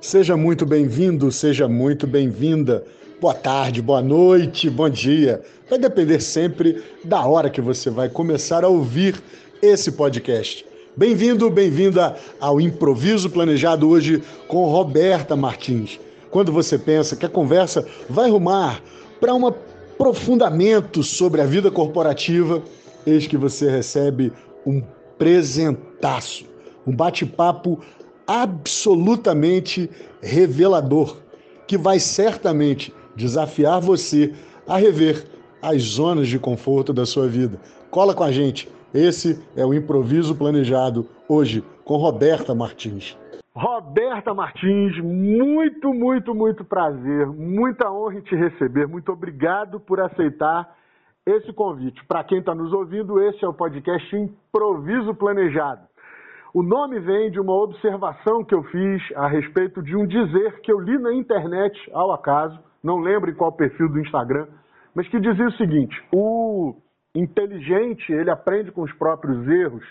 Seja muito bem-vindo, seja muito bem-vinda. Boa tarde, boa noite, bom dia. Vai depender sempre da hora que você vai começar a ouvir esse podcast. Bem-vindo, bem-vinda ao Improviso Planejado hoje com Roberta Martins. Quando você pensa que a conversa vai rumar para um aprofundamento sobre a vida corporativa, eis que você recebe um presentaço, um bate-papo absolutamente revelador, que vai certamente desafiar você a rever as zonas de conforto da sua vida. Cola com a gente. Esse é o improviso planejado hoje com Roberta Martins. Roberta Martins, muito, muito, muito prazer, muita honra em te receber. Muito obrigado por aceitar esse convite. Para quem está nos ouvindo, esse é o podcast Improviso Planejado. O nome vem de uma observação que eu fiz a respeito de um dizer que eu li na internet ao acaso, não lembro em qual perfil do Instagram, mas que dizia o seguinte: o inteligente ele aprende com os próprios erros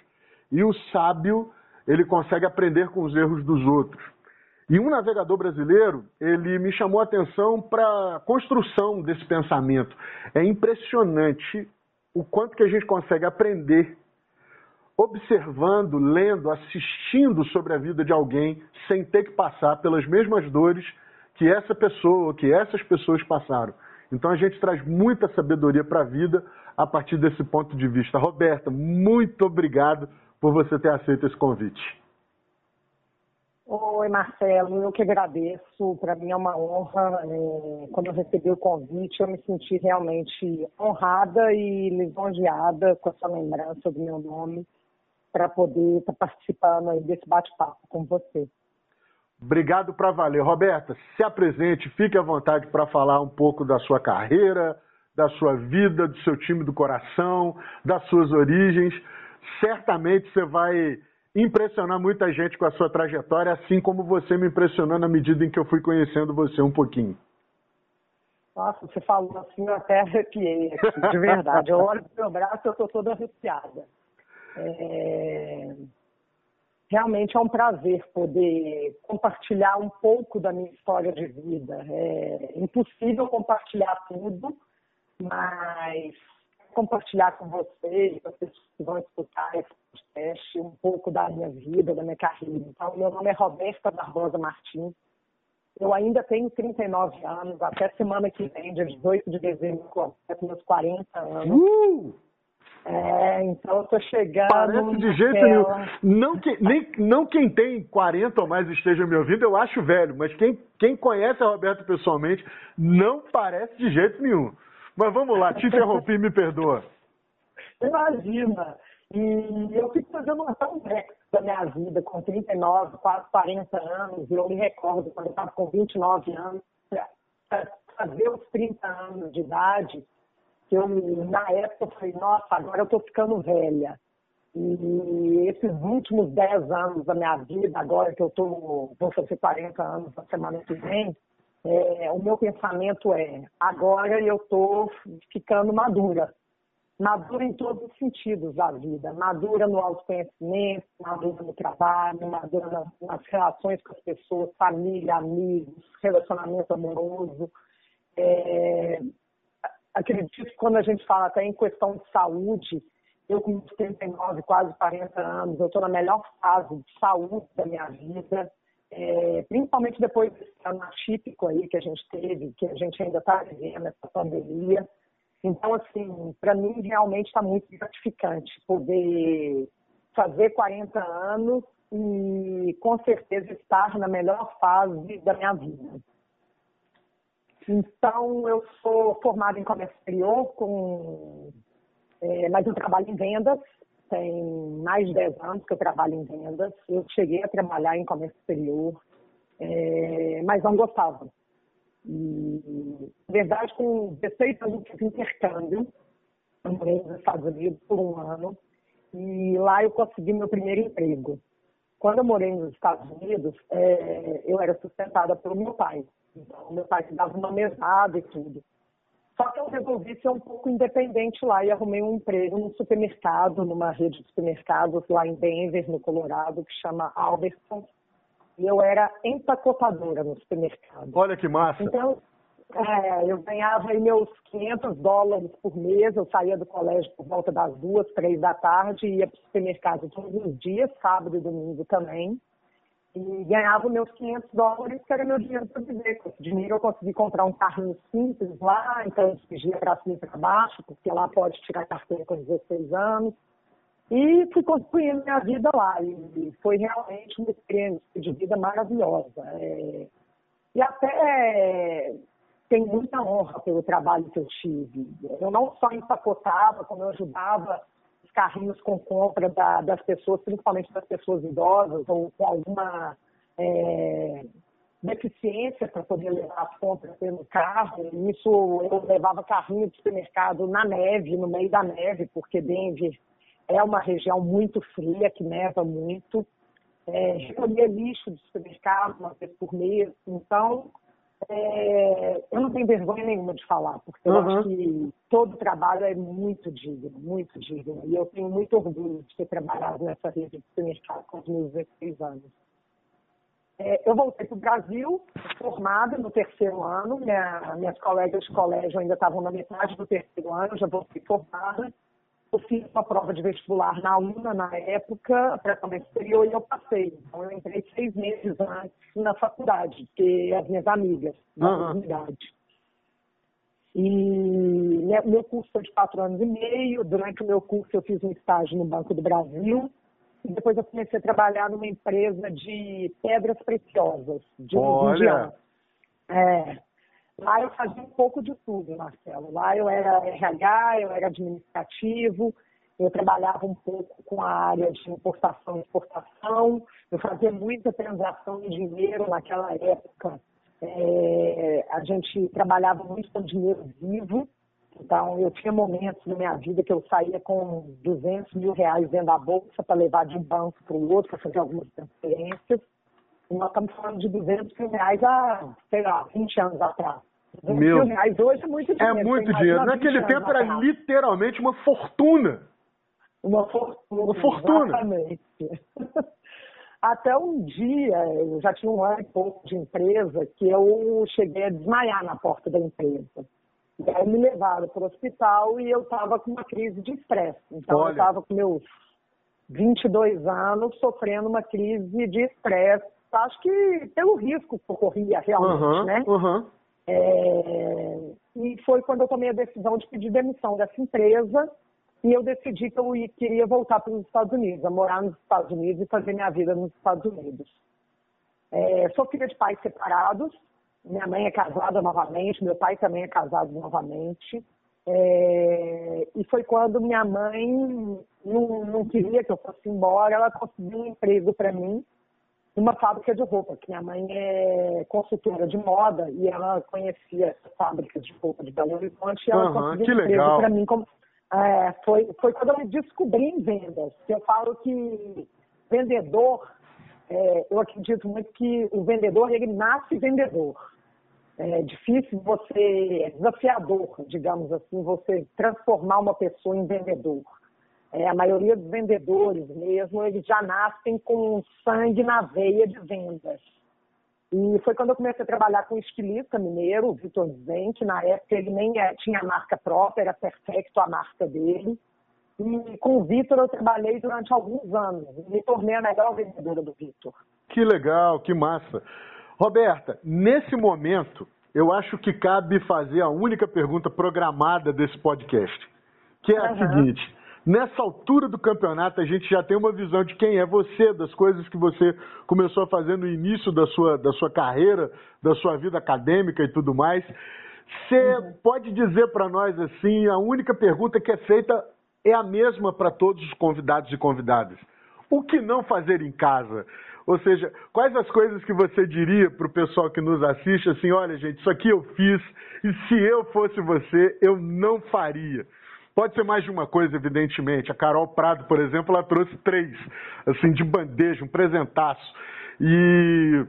e o sábio ele consegue aprender com os erros dos outros. E um navegador brasileiro, ele me chamou a atenção para a construção desse pensamento. É impressionante o quanto que a gente consegue aprender observando, lendo, assistindo sobre a vida de alguém sem ter que passar pelas mesmas dores que essa pessoa, que essas pessoas passaram. Então a gente traz muita sabedoria para a vida a partir desse ponto de vista. Roberta, muito obrigado por você ter aceito esse convite. Oi, Marcelo, eu que agradeço. Para mim é uma honra. É, quando eu recebi o convite, eu me senti realmente honrada e lisonjeada com essa lembrança do meu nome para poder estar tá participando aí desse bate-papo com você. Obrigado para valer. Roberta, se apresente, fique à vontade para falar um pouco da sua carreira, da sua vida, do seu time do coração, das suas origens. Certamente você vai impressionar muita gente com a sua trajetória, assim como você me impressionou na medida em que eu fui conhecendo você um pouquinho. Nossa, você falou assim, eu até arrepiei aqui, de verdade. Eu olho pro meu braço e eu estou toda arrepiada. É... Realmente é um prazer poder compartilhar um pouco da minha história de vida. É impossível compartilhar tudo, mas compartilhar com vocês, com as pessoas que vão escutar esse podcast, um pouco da minha vida, da minha carreira. Então, meu nome é Roberta Barbosa Martins. Eu ainda tenho 39 anos, até semana que vem, dia 18 de dezembro, completo meus 40 anos. Uh! É, então eu tô chegando. Parece de jeito nenhum. Não, que, nem, não quem tem 40 ou mais esteja me ouvindo, eu acho velho, mas quem, quem conhece a Roberto pessoalmente não parece de jeito nenhum. Mas vamos lá, te interrompi, me perdoa. Imagina. E eu fico fazendo uma tão da minha vida, com 39, quase 40 anos, e eu me recordo quando eu estava com 29 anos, para fazer os 30 anos de idade, que eu, na época, falei, nossa, agora eu estou ficando velha. E esses últimos 10 anos da minha vida, agora que eu tô, vou fazer 40 anos na semana que vem, é, o meu pensamento é, agora eu estou ficando madura. Madura em todos os sentidos da vida. Madura no autoconhecimento, madura no trabalho, madura nas, nas relações com as pessoas, família, amigos, relacionamento amoroso. É, acredito que quando a gente fala até em questão de saúde, eu com 39, quase 40 anos, eu estou na melhor fase de saúde da minha vida, é, principalmente depois desse ano atípico aí que a gente teve, que a gente ainda está vivendo essa pandemia. Então, assim, para mim realmente está muito gratificante poder fazer 40 anos e com certeza estar na melhor fase da minha vida. Então, eu sou formada em comércio exterior, com, é, mas eu trabalho em vendas. Tem mais de 10 anos que eu trabalho em vendas. Eu cheguei a trabalhar em comércio exterior, é, mas não gostava. Na verdade, com 16 anos fiz intercâmbio. Eu morei nos Estados Unidos por um ano. E lá eu consegui meu primeiro emprego. Quando eu morei nos Estados Unidos, é, eu era sustentada pelo meu pai. Então, meu pai dava uma mesada e tudo. Só que eu resolvi ser um pouco independente lá e arrumei um emprego num supermercado, numa rede de supermercados lá em Denver, no Colorado, que chama Albertsons. eu era empacotadora no supermercado. Olha que massa! Então, é, eu ganhava aí meus 500 dólares por mês, eu saía do colégio por volta das duas, três da tarde, ia para o supermercado todos os dias, sábado e domingo também, e ganhava meus 500 dólares, que era meu dinheiro para viver. Com esse dinheiro eu consegui comprar um carrinho simples lá, então eu dirigia para cima e para baixo, porque lá pode tirar carteira com 16 anos. E fui construindo minha vida lá. E foi realmente uma experiência de vida maravilhosa. É... E até tenho muita honra pelo trabalho que eu tive. Eu não só empacotava, como eu ajudava carrinhos com compra da, das pessoas, principalmente das pessoas idosas ou com alguma é, deficiência para poder levar as compras pelo carro. Isso eu levava carrinho de supermercado na neve, no meio da neve, porque Denver é uma região muito fria, que neva muito. É, recolhia lixo do supermercado uma vez por mês. Então, é, eu não tenho vergonha nenhuma de falar, porque eu uhum. acho que todo trabalho é muito digno, muito digno. E eu tenho muito orgulho de ter trabalhado nessa rede de supermercado com os meus 16 anos. É, eu voltei para o Brasil, formada no terceiro ano. Minha, minhas colegas de colégio ainda estavam na metade do terceiro ano, já voltei formada eu fiz uma prova de vestibular na UNA na época, tratamento superior, e eu passei. Então eu entrei seis meses antes na faculdade, que as minhas amigas da uhum. unidade. E meu curso foi de quatro anos e meio. Durante o meu curso eu fiz um estágio no Banco do Brasil. E depois eu comecei a trabalhar numa empresa de pedras preciosas, de Olha. É, Lá eu fazia um pouco de tudo, Marcelo. Lá eu era RH, eu era administrativo, eu trabalhava um pouco com a área de importação e exportação, eu fazia muita transação de dinheiro naquela época. É, a gente trabalhava muito com dinheiro vivo, então eu tinha momentos na minha vida que eu saía com 200 mil reais dentro da bolsa para levar de um banco para o outro, para fazer algumas transferências. E nós estamos falando de 200 mil reais há, sei lá, 20 anos atrás. Meu, reais hoje é muito dinheiro. É muito dinheiro. Naquele tempo era literalmente uma fortuna. Uma fortuna. Uma fortuna. Exatamente. Até um dia, eu já tinha um ano e pouco de empresa, que eu cheguei a desmaiar na porta da empresa. E aí me levaram para o hospital e eu estava com uma crise de estresse. Então Olha. eu estava com meus 22 anos sofrendo uma crise de estresse. Acho que pelo risco que ocorria realmente, uhum, né? Uhum. É, e foi quando eu tomei a decisão de pedir demissão dessa empresa e eu decidi que eu queria voltar para os Estados Unidos, a morar nos Estados Unidos e fazer minha vida nos Estados Unidos. É, sou filha de pais separados, minha mãe é casada novamente, meu pai também é casado novamente. É, e foi quando minha mãe não, não queria que eu fosse embora, ela conseguiu um emprego para mim numa fábrica de roupa, que minha mãe é consultora de moda e ela conhecia essa fábrica de roupa de Belo Horizonte e ela uhum, conseguiu um emprego para mim. Como, é, foi, foi quando eu me descobri em vendas. Eu falo que vendedor, é, eu acredito muito que o vendedor, ele nasce vendedor. É difícil você, é desafiador, digamos assim, você transformar uma pessoa em vendedor. É, a maioria dos vendedores mesmo, eles já nascem com sangue na veia de vendas. E foi quando eu comecei a trabalhar com um estilista mineiro, o Vitor Zen, que na época ele nem é, tinha marca própria, era perfeito a marca dele. E com o Vitor eu trabalhei durante alguns anos. Me tornei a melhor vendedora do Vitor. Que legal, que massa. Roberta, nesse momento, eu acho que cabe fazer a única pergunta programada desse podcast, que é a uhum. seguinte: Nessa altura do campeonato, a gente já tem uma visão de quem é você, das coisas que você começou a fazer no início da sua, da sua carreira, da sua vida acadêmica e tudo mais. Você uhum. pode dizer para nós assim, a única pergunta que é feita é a mesma para todos os convidados e convidadas. O que não fazer em casa? Ou seja, quais as coisas que você diria para o pessoal que nos assiste assim, olha gente, isso aqui eu fiz e se eu fosse você, eu não faria. Pode ser mais de uma coisa, evidentemente. A Carol Prado, por exemplo, ela trouxe três, assim, de bandeja, um presentaço. E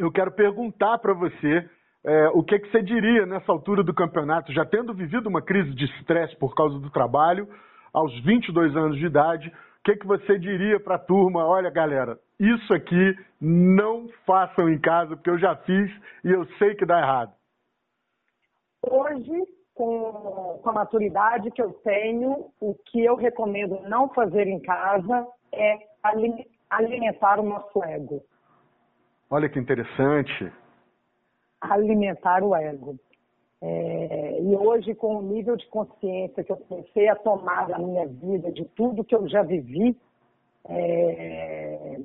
eu quero perguntar para você é, o que, que você diria nessa altura do campeonato, já tendo vivido uma crise de estresse por causa do trabalho, aos 22 anos de idade, o que, que você diria para a turma? Olha, galera, isso aqui não façam em casa, porque eu já fiz e eu sei que dá errado. Hoje, com, com a maturidade que eu tenho, o que eu recomendo não fazer em casa é alimentar o nosso ego. Olha que interessante. Alimentar o ego. É, e hoje, com o nível de consciência que eu comecei a tomar na minha vida, de tudo que eu já vivi, é,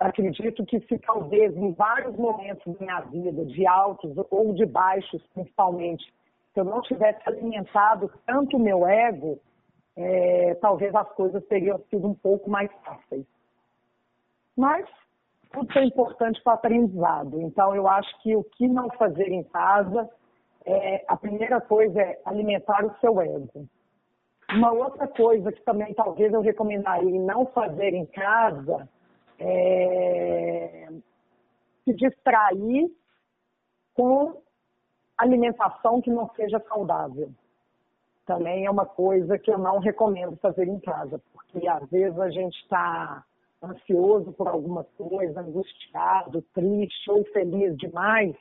acredito que se talvez em vários momentos da minha vida, de altos ou de baixos principalmente, se eu não tivesse alimentado tanto o meu ego, é, talvez as coisas teriam sido um pouco mais fáceis. Mas tudo é importante para aprendizado. Então, eu acho que o que não fazer em casa é, a primeira coisa é alimentar o seu ego. Uma outra coisa que também talvez eu recomendaria não fazer em casa é se distrair com alimentação que não seja saudável. Também é uma coisa que eu não recomendo fazer em casa, porque às vezes a gente está ansioso por alguma coisa, angustiado, triste ou feliz demais,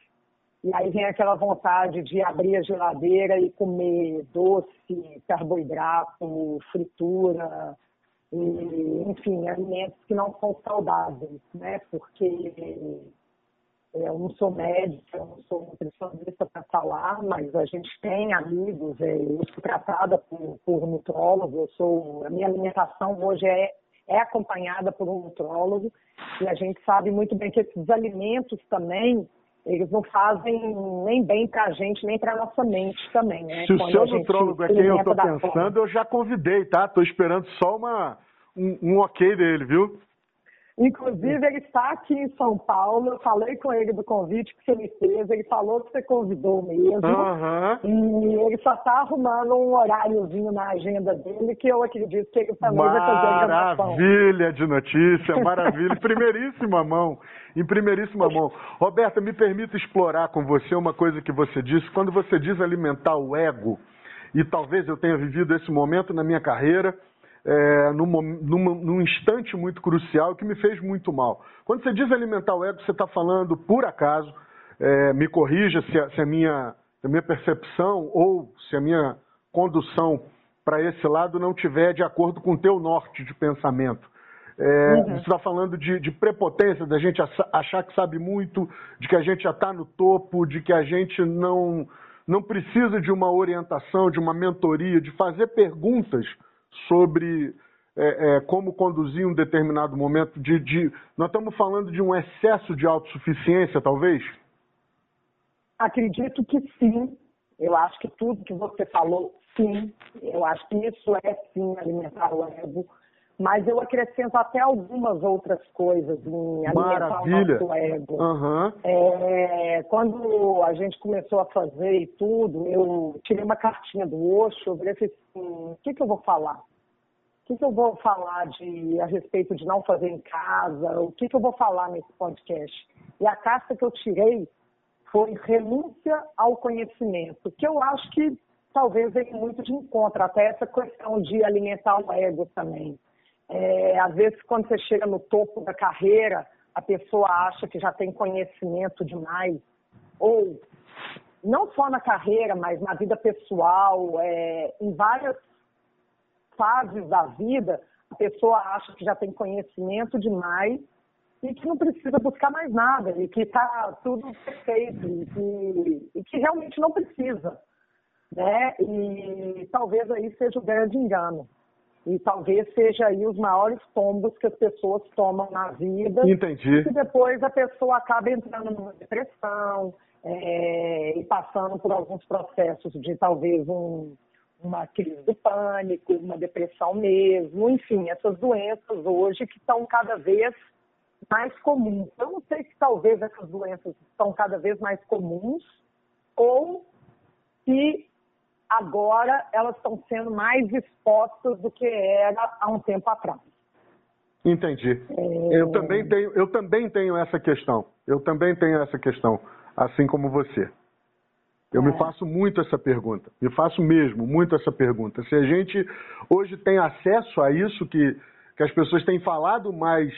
e aí vem aquela vontade de abrir a geladeira e comer doce, carboidrato, fritura, e, enfim, alimentos que não são saudáveis, né? Porque eu não sou médica, eu não sou nutricionista para falar, mas a gente tem amigos, é, eu sou tratada por, por nutrólogo, eu sou, a minha alimentação hoje é, é acompanhada por um nutrólogo, e a gente sabe muito bem que esses alimentos também eles não fazem nem bem para a gente, nem para a nossa mente também, né? Se o seu nutrólogo é quem eu estou pensando, forma. eu já convidei, tá? Estou esperando só uma, um, um ok dele, viu? Inclusive, ele está aqui em São Paulo. Eu falei com ele do convite que você me fez. Ele falou que você convidou mesmo. Uhum. E ele só está arrumando um horáriozinho na agenda dele que eu acredito que ele também vai fazer a Maravilha de notícia, maravilha. primeiríssima mão. Em primeiríssima mão. Roberta, me permita explorar com você uma coisa que você disse. Quando você diz alimentar o ego, e talvez eu tenha vivido esse momento na minha carreira é, num, instante muito crucial que me fez muito mal. Quando você diz alimentar o ego, você está falando, por acaso, é, me corrija se a, se a, minha, a minha percepção ou se a minha condução para esse lado não tiver de acordo com o teu norte de pensamento. É, uhum. Você está falando de, de, prepotência, da gente achar que sabe muito, de que a gente já está no topo, de que a gente não, não precisa de uma orientação, de uma mentoria, de fazer perguntas sobre é, é, como conduzir um determinado momento de, de, Nós estamos falando de um excesso de autossuficiência, talvez? Acredito que sim. Eu acho que tudo que você falou, sim. Eu acho que isso é sim alimentar o ego. Mas eu acrescento até algumas outras coisas em alimentar Maravilha. o nosso ego. Uhum. É, quando a gente começou a fazer e tudo, eu tirei uma cartinha do Osho, eu falei assim, o que, que eu vou falar? O que, que eu vou falar de, a respeito de não fazer em casa? O que, que eu vou falar nesse podcast? E a carta que eu tirei foi renúncia ao conhecimento, que eu acho que talvez venha muito de encontro, até essa questão de alimentar o ego também. É, às vezes, quando você chega no topo da carreira, a pessoa acha que já tem conhecimento demais, ou não só na carreira, mas na vida pessoal, é, em várias fases da vida, a pessoa acha que já tem conhecimento demais e que não precisa buscar mais nada, e que está tudo perfeito, e que, e que realmente não precisa. Né? E talvez aí seja o grande engano. E talvez seja aí os maiores tombos que as pessoas tomam na vida. Entendi. E depois a pessoa acaba entrando numa depressão é, e passando por alguns processos de talvez um, uma crise do pânico, uma depressão mesmo, enfim, essas doenças hoje que estão cada vez mais comuns. Eu não sei se talvez essas doenças estão cada vez mais comuns ou se agora elas estão sendo mais expostas do que era há um tempo atrás. Entendi. É... Eu, também tenho, eu também tenho essa questão. Eu também tenho essa questão, assim como você. Eu é. me faço muito essa pergunta. Me faço mesmo muito essa pergunta. Se a gente hoje tem acesso a isso que que as pessoas têm falado mais,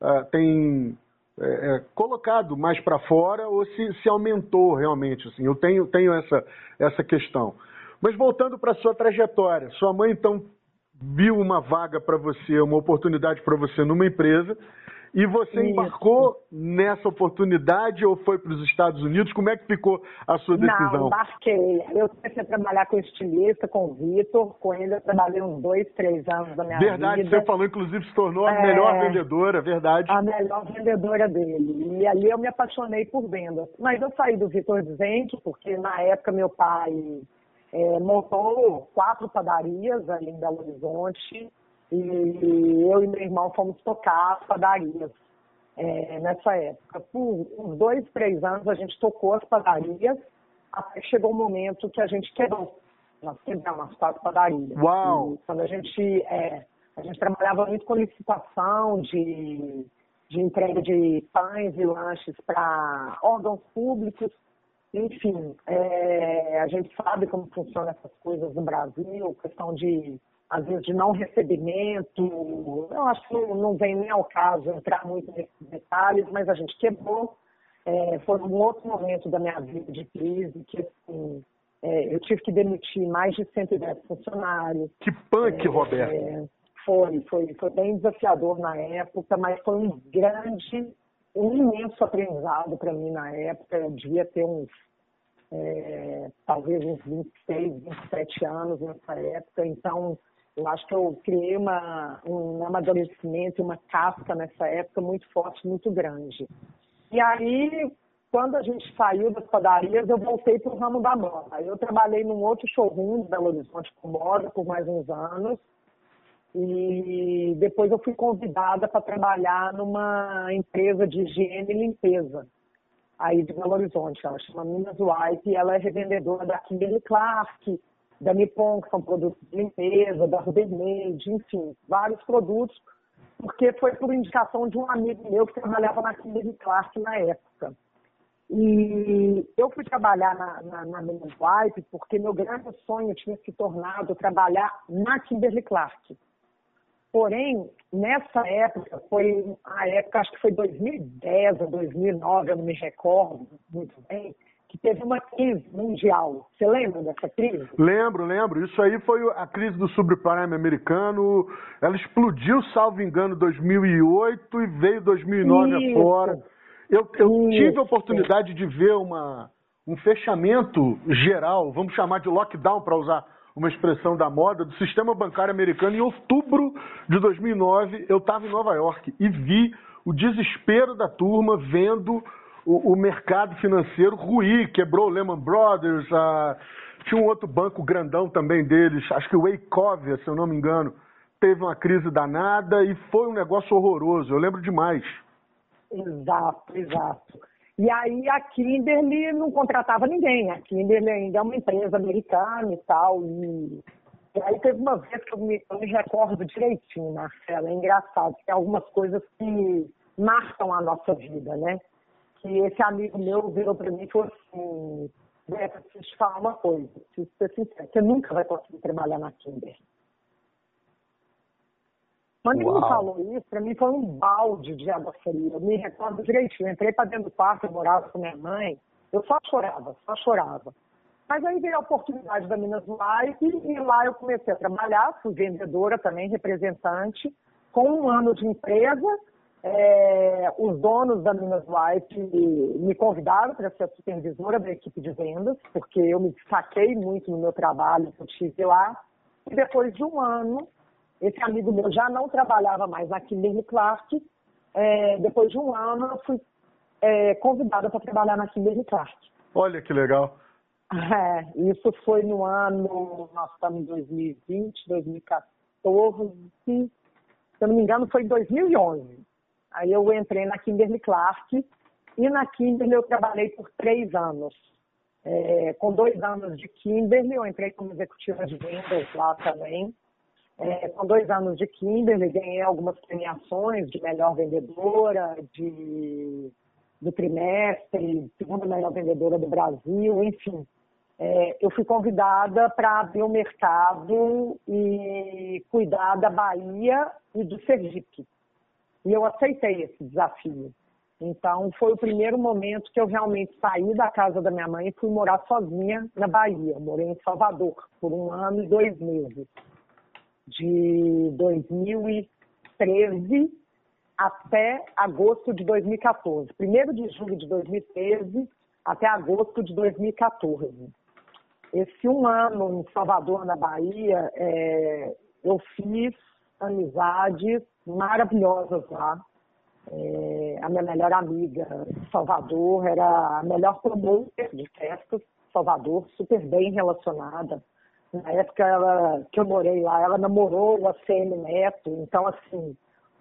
uh, têm é, é, colocado mais para fora ou se, se aumentou realmente. Assim. Eu tenho, tenho essa, essa questão. Mas voltando para a sua trajetória, sua mãe então viu uma vaga para você, uma oportunidade para você numa empresa e você Isso. embarcou nessa oportunidade ou foi para os Estados Unidos? Como é que ficou a sua decisão? Não, embarquei. Eu comecei a trabalhar com estilista, com o Vitor. Com ele eu trabalhei uns dois, três anos da minha verdade, vida. Verdade, você falou, inclusive, se tornou a é, melhor vendedora, verdade. A melhor vendedora dele. E ali eu me apaixonei por vendas. Mas eu saí do Vitor Dizente, porque na época meu pai é, montou quatro padarias ali em Belo Horizonte e eu e meu irmão fomos tocar as padarias é, nessa época. Por uns dois, três anos a gente tocou as padarias, até que chegou o um momento que a gente quebrou. Nós quebramos as quatro padarias. Uau! E quando a gente, é, a gente trabalhava muito com licitação de, de entrega de pães e lanches para órgãos públicos. Enfim, é, a gente sabe como funcionam essas coisas no Brasil, questão de às vezes de não recebimento. Eu acho que não, vem nem ao caso entrar muito nesses detalhes, mas a gente quebrou. É, foi um outro momento da minha vida de crise que assim, é, eu tive que demitir mais de 110 funcionários. Que punk, é, Roberto! É, foi, foi, foi bem desafiador na época, mas foi um grande, um imenso aprendizado para mim na época. Eu devia ter uns é, talvez uns 26, 27 anos nessa época, então eu acho que eu criei uma, um amadurecimento, uma casca nessa época muito forte, muito grande. E aí, quando a gente saiu das padarias, eu voltei para o ramo da moda. Eu trabalhei num outro showroom de Belo Horizonte com moda por mais uns anos. E depois eu fui convidada para trabalhar numa empresa de higiene e limpeza aí de Belo Horizonte. Ela chama Minas White e ela é revendedora da Kimberly Clark, da Nippon, que são produtos de limpeza, da Rubbermaid, enfim, vários produtos, porque foi por indicação de um amigo meu que trabalhava na Kimberly Clark na época. E eu fui trabalhar na, na, na Men's Wipe porque meu grande sonho tinha se tornado trabalhar na Kimberly Clark. Porém, nessa época, foi a época, acho que foi 2010 ou 2009, eu não me recordo muito bem, que teve uma crise mundial. Você lembra dessa crise? Lembro, lembro. Isso aí foi a crise do subprime americano. Ela explodiu, salvo engano, em 2008 e veio 2009 Isso. afora. Eu, eu tive a oportunidade de ver uma, um fechamento geral, vamos chamar de lockdown para usar uma expressão da moda, do sistema bancário americano em outubro de 2009. Eu estava em Nova York e vi o desespero da turma vendo o, o mercado financeiro ruir, quebrou Lehman Brothers, a, tinha um outro banco grandão também deles, acho que o Wachovia, se eu não me engano, teve uma crise danada e foi um negócio horroroso, eu lembro demais. Exato, exato. E aí a Kimberly não contratava ninguém, a Kimberly ainda é uma empresa americana e tal, e, e aí teve uma vez que eu me, eu me recordo direitinho, Marcela, é engraçado, tem algumas coisas que marcam a nossa vida, né? que esse amigo meu virou para mim e falou assim, Beto, preciso te falar uma coisa, preciso ser sincero, você nunca vai conseguir trabalhar na Kinder. Quando ele me falou isso, para mim foi um balde de água fria. Eu me recordo direitinho. Eu entrei para dentro do quarto, eu morava com minha mãe. Eu só chorava, só chorava. Mas aí veio a oportunidade da Minas Live e lá eu comecei a trabalhar, fui vendedora também, representante, com um ano de empresa é, os donos da Minas White me convidaram para ser a supervisora da equipe de vendas, porque eu me destaquei muito no meu trabalho que eu tive lá. E depois de um ano, esse amigo meu já não trabalhava mais na Kimberly Clark. É, depois de um ano, eu fui é, convidada para trabalhar na Kimberly Clark. Olha que legal. É, isso foi no ano, nós estamos em 2020, 2014, se eu não me engano, foi em 2011. Aí eu entrei na Kimberly Clark e na Kimberly eu trabalhei por três anos. É, com dois anos de Kimberly, eu entrei como executiva de vendas lá também. É, com dois anos de Kimberly, ganhei algumas premiações de melhor vendedora, de, do trimestre, segunda melhor vendedora do Brasil, enfim. é, eu fui convidada para abrir o mercado e cuidar da Bahia e do Sergipe. E eu aceitei esse desafio. Então, foi o primeiro momento que eu realmente saí da casa da minha mãe e fui morar sozinha na Bahia. Eu morei em Salvador por um ano e dois meses. De 2013 até agosto de 2014. Primeiro de julho de 2013 até agosto de 2014. Esse um ano em Salvador, na Bahia, é, eu fiz amizades maravilhosas lá. É, a minha melhor amiga Salvador era a melhor promotor de festas Salvador, super bem relacionada. Na época ela, que eu morei lá, ela namorou o ACM Neto, então assim,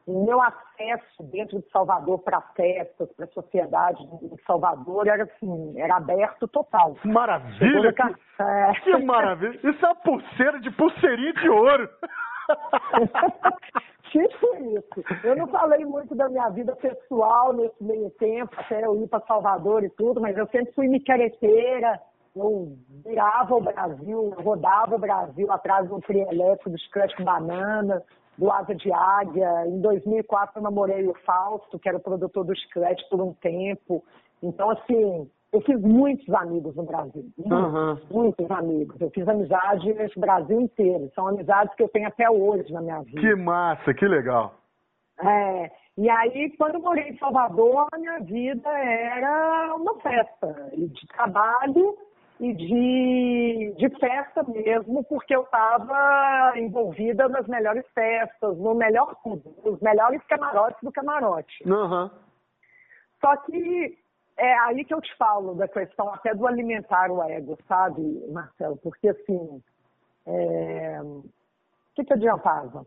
o meu acesso dentro de Salvador para festas, para a sociedade de Salvador era assim, era aberto total. Maravilha! Que, é... que maravilha! Isso é uma pulseira de pulseirinha de ouro! tipo isso. Eu não falei muito da minha vida pessoal nesse meio tempo, até eu ir para Salvador e tudo, mas eu sempre fui micareteira, eu virava o Brasil, rodava o Brasil atrás do trio elétrico do Scratch Banana, do Asa de Águia. Em 2004 eu namorei o Fausto, que era o produtor do Scratch por um tempo. Então, assim, eu fiz muitos amigos no Brasil. Muitos, uhum. muitos amigos. Eu fiz amizade nesse Brasil inteiro. São amizades que eu tenho até hoje na minha vida. Que massa, que legal. É, e aí, quando eu morei em Salvador, a minha vida era uma festa de trabalho e de, de festa mesmo, porque eu estava envolvida nas melhores festas, no melhor tudo, nos melhores camarotes do camarote. Uhum. Só que é aí que eu te falo da questão até do alimentar o ego, sabe, Marcelo? Porque assim, é... o que, que adiantava?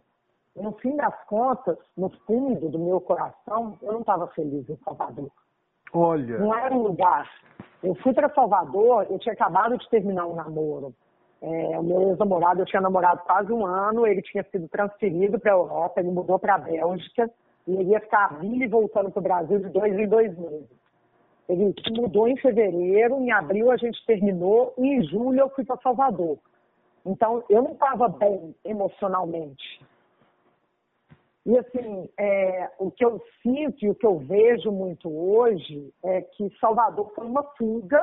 No fim das contas, no fundo do meu coração, eu não estava feliz em Salvador. Olha. Não era um lugar. Eu fui para Salvador, eu tinha acabado de terminar um namoro. É, o meu ex-namorado, eu tinha namorado quase um ano, ele tinha sido transferido para a Europa, ele mudou para a Bélgica, e ele ia ficar vindo e voltando para o Brasil de dois em dois meses. Ele mudou em fevereiro, em abril a gente terminou, e em julho eu fui para Salvador. Então, eu não estava bem emocionalmente. E, assim, é, o que eu sinto e o que eu vejo muito hoje é que Salvador foi uma fuga,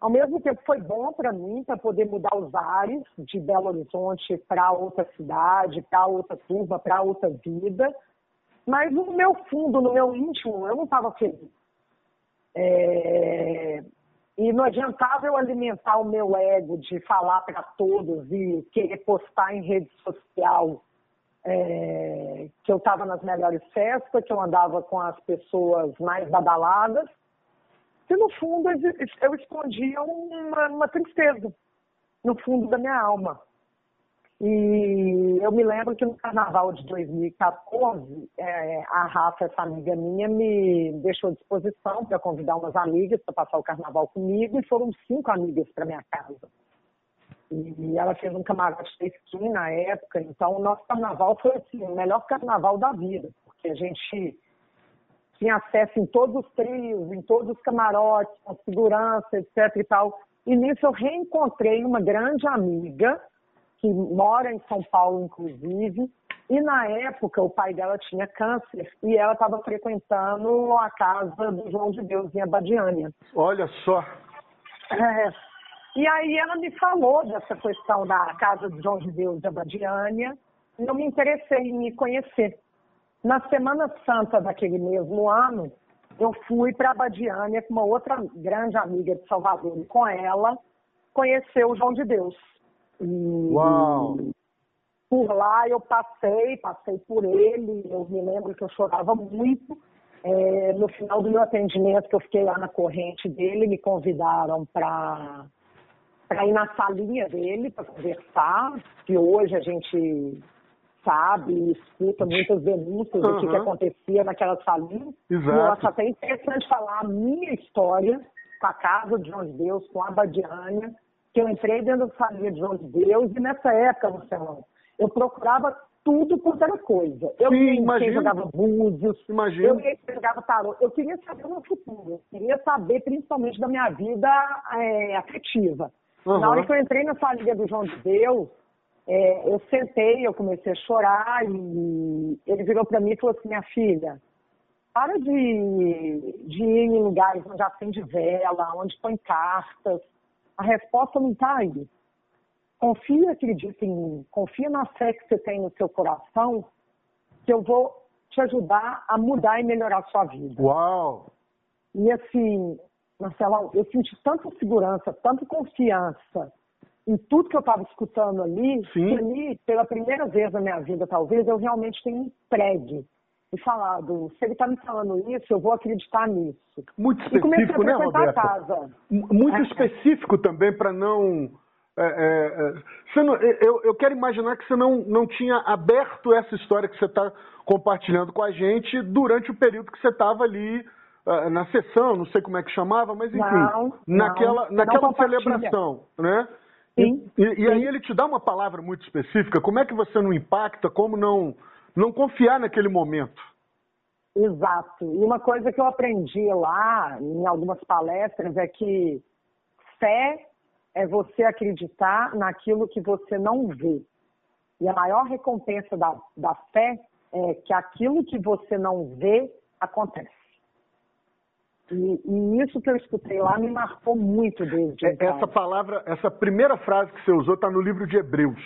ao mesmo tempo foi bom para mim, para poder mudar os ares de Belo Horizonte para outra cidade, para outra turma, para outra vida. Mas no meu fundo, no meu íntimo, eu não estava feliz. É... E não adiantava eu alimentar o meu ego de falar para todos e querer postar em rede social é... que eu estava nas melhores festas, que eu andava com as pessoas mais badaladas. E no fundo eu escondia uma, uma tristeza no fundo da minha alma. E eu me lembro que no carnaval de 2014, é, a Rafa, essa amiga minha, me deixou à disposição para convidar umas amigas para passar o carnaval comigo, e foram cinco amigas para minha casa. E ela fez um camarote da skin na época, então o nosso carnaval foi assim, o melhor carnaval da vida, porque a gente tinha acesso em todos os trios, em todos os camarotes, com segurança, etc e tal. E nisso eu reencontrei uma grande amiga, que mora em São Paulo, inclusive, e na época o pai dela tinha câncer e ela estava frequentando a casa do João de Deus em Abadiânia. Olha só. É. E aí ela me falou dessa questão da casa do João de Deus de Abadiânia e eu me interessei em me conhecer. Na Semana Santa daquele mesmo ano, eu fui para Abadiânia com uma outra grande amiga de Salvador e com ela conhecer o João de Deus. E, Uau! Por lá eu passei, passei por ele, eu me lembro que eu chorava muito. É, no final do meu atendimento, que eu fiquei lá na corrente dele, me convidaram para ir na salinha dele para conversar, que hoje a gente sabe e escuta muitas denúncias uhum. do que, que, acontecia naquela salinha. Exato. E eu acho até interessante falar a minha história com a Casa de João de Deus, com a Badiânia, que eu entrei dentro da família de João de Deus e nessa época, Luciano, eu procurava tudo quanto era coisa. Eu Sim, quem jogava búzios, imagina. eu quem jogava tarô. Eu queria saber o meu futuro, eu queria saber principalmente da minha vida é, afetiva. Uhum. Na hora que eu entrei na família do João de Deus, é, eu sentei, eu comecei a chorar e ele virou para mim e falou assim, minha filha, para de, de ir em lugares onde acende vela, onde põe cartas. A resposta não está aí. Confia, acredita em mim. Confia na fé que você tem no seu coração, que eu vou te ajudar a mudar e melhorar a sua vida. Uau! E assim, Marcelão, eu senti tanta segurança, tanta confiança em tudo que eu estava escutando ali, Sim. que ali, pela primeira vez na minha vida, talvez, eu realmente tenha entregue e falado, se ele está me falando isso, eu vou acreditar nisso. Muito específico, né, Roberto? Casa. Muito é. específico também para não, é, é, não eu, eu, quero imaginar que você não, não tinha aberto essa história que você está compartilhando com a gente durante o período que você estava ali na sessão, não sei como é que chamava, mas enfim, não, naquela, não, naquela celebração, né? Sim, e, e, sim. e aí ele te dá uma palavra muito específica, como é que você não impacta, como não não confiar naquele momento. Exato. E uma coisa que eu aprendi lá, em algumas palestras, é que fé é você acreditar naquilo que você não vê. E a maior recompensa da, da fé é que aquilo que você não vê acontece. E, e isso que eu escutei lá me marcou muito desde É, então. Essa palavra, essa primeira frase que você usou está no livro de Hebreus,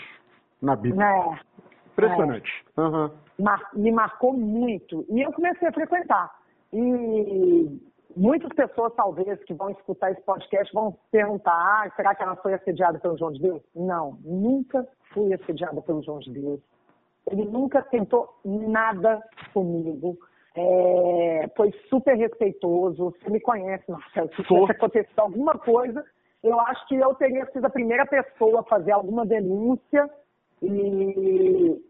na Bíblia. É, Impressionante. Uhum. mar- me marcou muito. E eu comecei a frequentar. E muitas pessoas, talvez, que vão escutar esse podcast, vão perguntar: ah, será que ela foi assediada pelo João de Deus? Não, nunca fui assediada pelo João de Deus. Ele nunca tentou nada comigo. É, foi super respeitoso. Você me conhece, Marcelo. Se Sou. tivesse acontecido alguma coisa, eu acho que eu teria sido a primeira pessoa a fazer alguma denúncia. E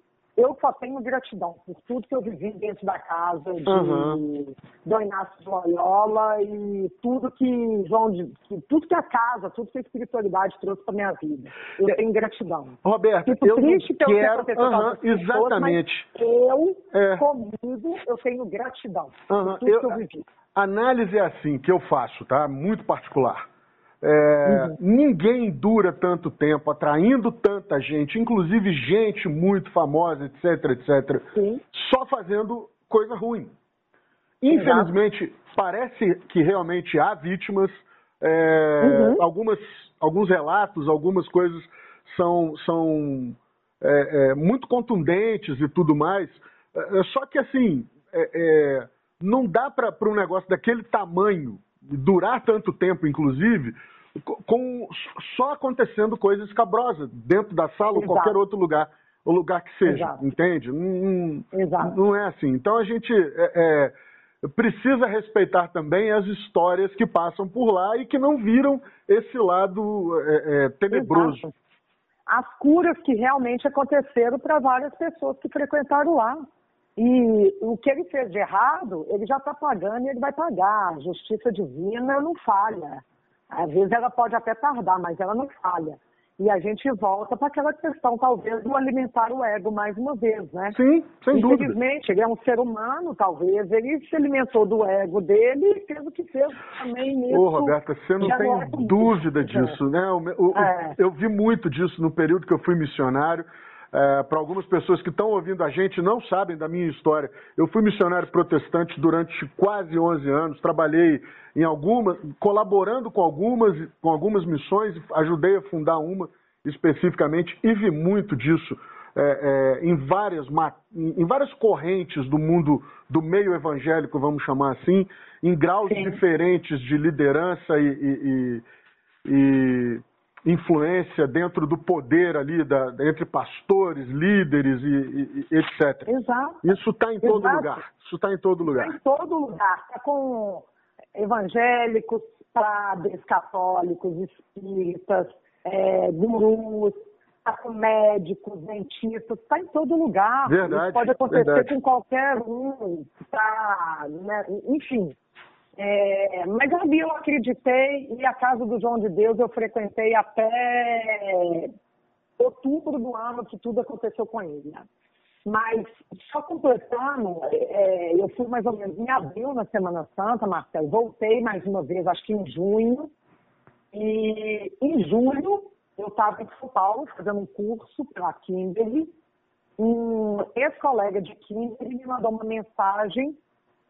eu só tenho gratidão por tudo que eu vivi dentro da casa de Uhum. Dom Inácio de Loyola e tudo que João de, que- tudo que a casa, tudo que a espiritualidade trouxe para minha vida. Eu É. tenho gratidão. Roberto, Fico eu não triste que quero... outras pessoas, exatamente. mas eu, É. comigo, eu tenho gratidão Aham, por tudo eu- que eu vivi. Análise é assim que eu faço, tá? Muito particular. É, Uhum. Ninguém dura tanto tempo atraindo tanta gente, inclusive gente muito famosa, etc, etc, Sim. só fazendo coisa ruim. Infelizmente, parece que realmente há vítimas. é, Uhum. algumas, alguns relatos, algumas coisas são, são é, é, muito contundentes e tudo mais. É, só que, assim, é, é, não dá para um negócio daquele tamanho, durar tanto tempo, inclusive, co- com, só acontecendo coisas escabrosas dentro da sala ou Exato. qualquer outro lugar, o lugar que seja, Exato. entende? Não, não é assim. Então a gente é, é, precisa respeitar também as histórias que passam por lá e que não viram esse lado é, é, tenebroso. Exato. As curas que realmente aconteceram para várias pessoas que frequentaram lá. E o que ele fez de errado, ele já está pagando e ele vai pagar. A justiça divina não falha. Às vezes ela pode até tardar, mas ela não falha. E a gente volta para aquela questão, talvez, do alimentar o ego mais uma vez, né? Sim, sem dúvida. Infelizmente, ele é um ser humano, talvez. Ele se alimentou do ego dele e fez o que fez também. Ô, Roberta, você não tem é dúvida disso, né? O me- o- o- É. Eu vi muito disso no período que eu fui missionário. Para algumas pessoas que estão ouvindo a gente não sabem da minha história, eu fui missionário protestante durante quase 11 anos, trabalhei em algumas, colaborando com algumas, com algumas missões, ajudei a fundar uma especificamente e vi muito disso é, é, em, várias, em várias correntes do mundo do meio evangélico, vamos chamar assim, em graus Sim. diferentes de liderança e, e- e- e influência dentro do poder ali, da, entre pastores, líderes e, e- etc. Exato. Isso está em todo Exato. lugar. Isso está em todo Está lugar. em todo lugar. Está com evangélicos, padres, católicos, espíritas, é, gurus, está com médicos, dentistas, está em todo lugar. Verdade, Isso pode acontecer verdade. com qualquer um. Tá, né, enfim. É, mas ali eu acreditei e a casa do João de Deus eu frequentei até outubro do ano que tudo aconteceu com ele. né? Mas, só completando, é, eu fui mais ou menos em abril, na Semana Santa, Marcelo. Voltei mais uma vez, acho que em junho. E em julho, eu estava em São Paulo fazendo um curso pela Kimberly. Um ex-colega de Kimberly me mandou uma mensagem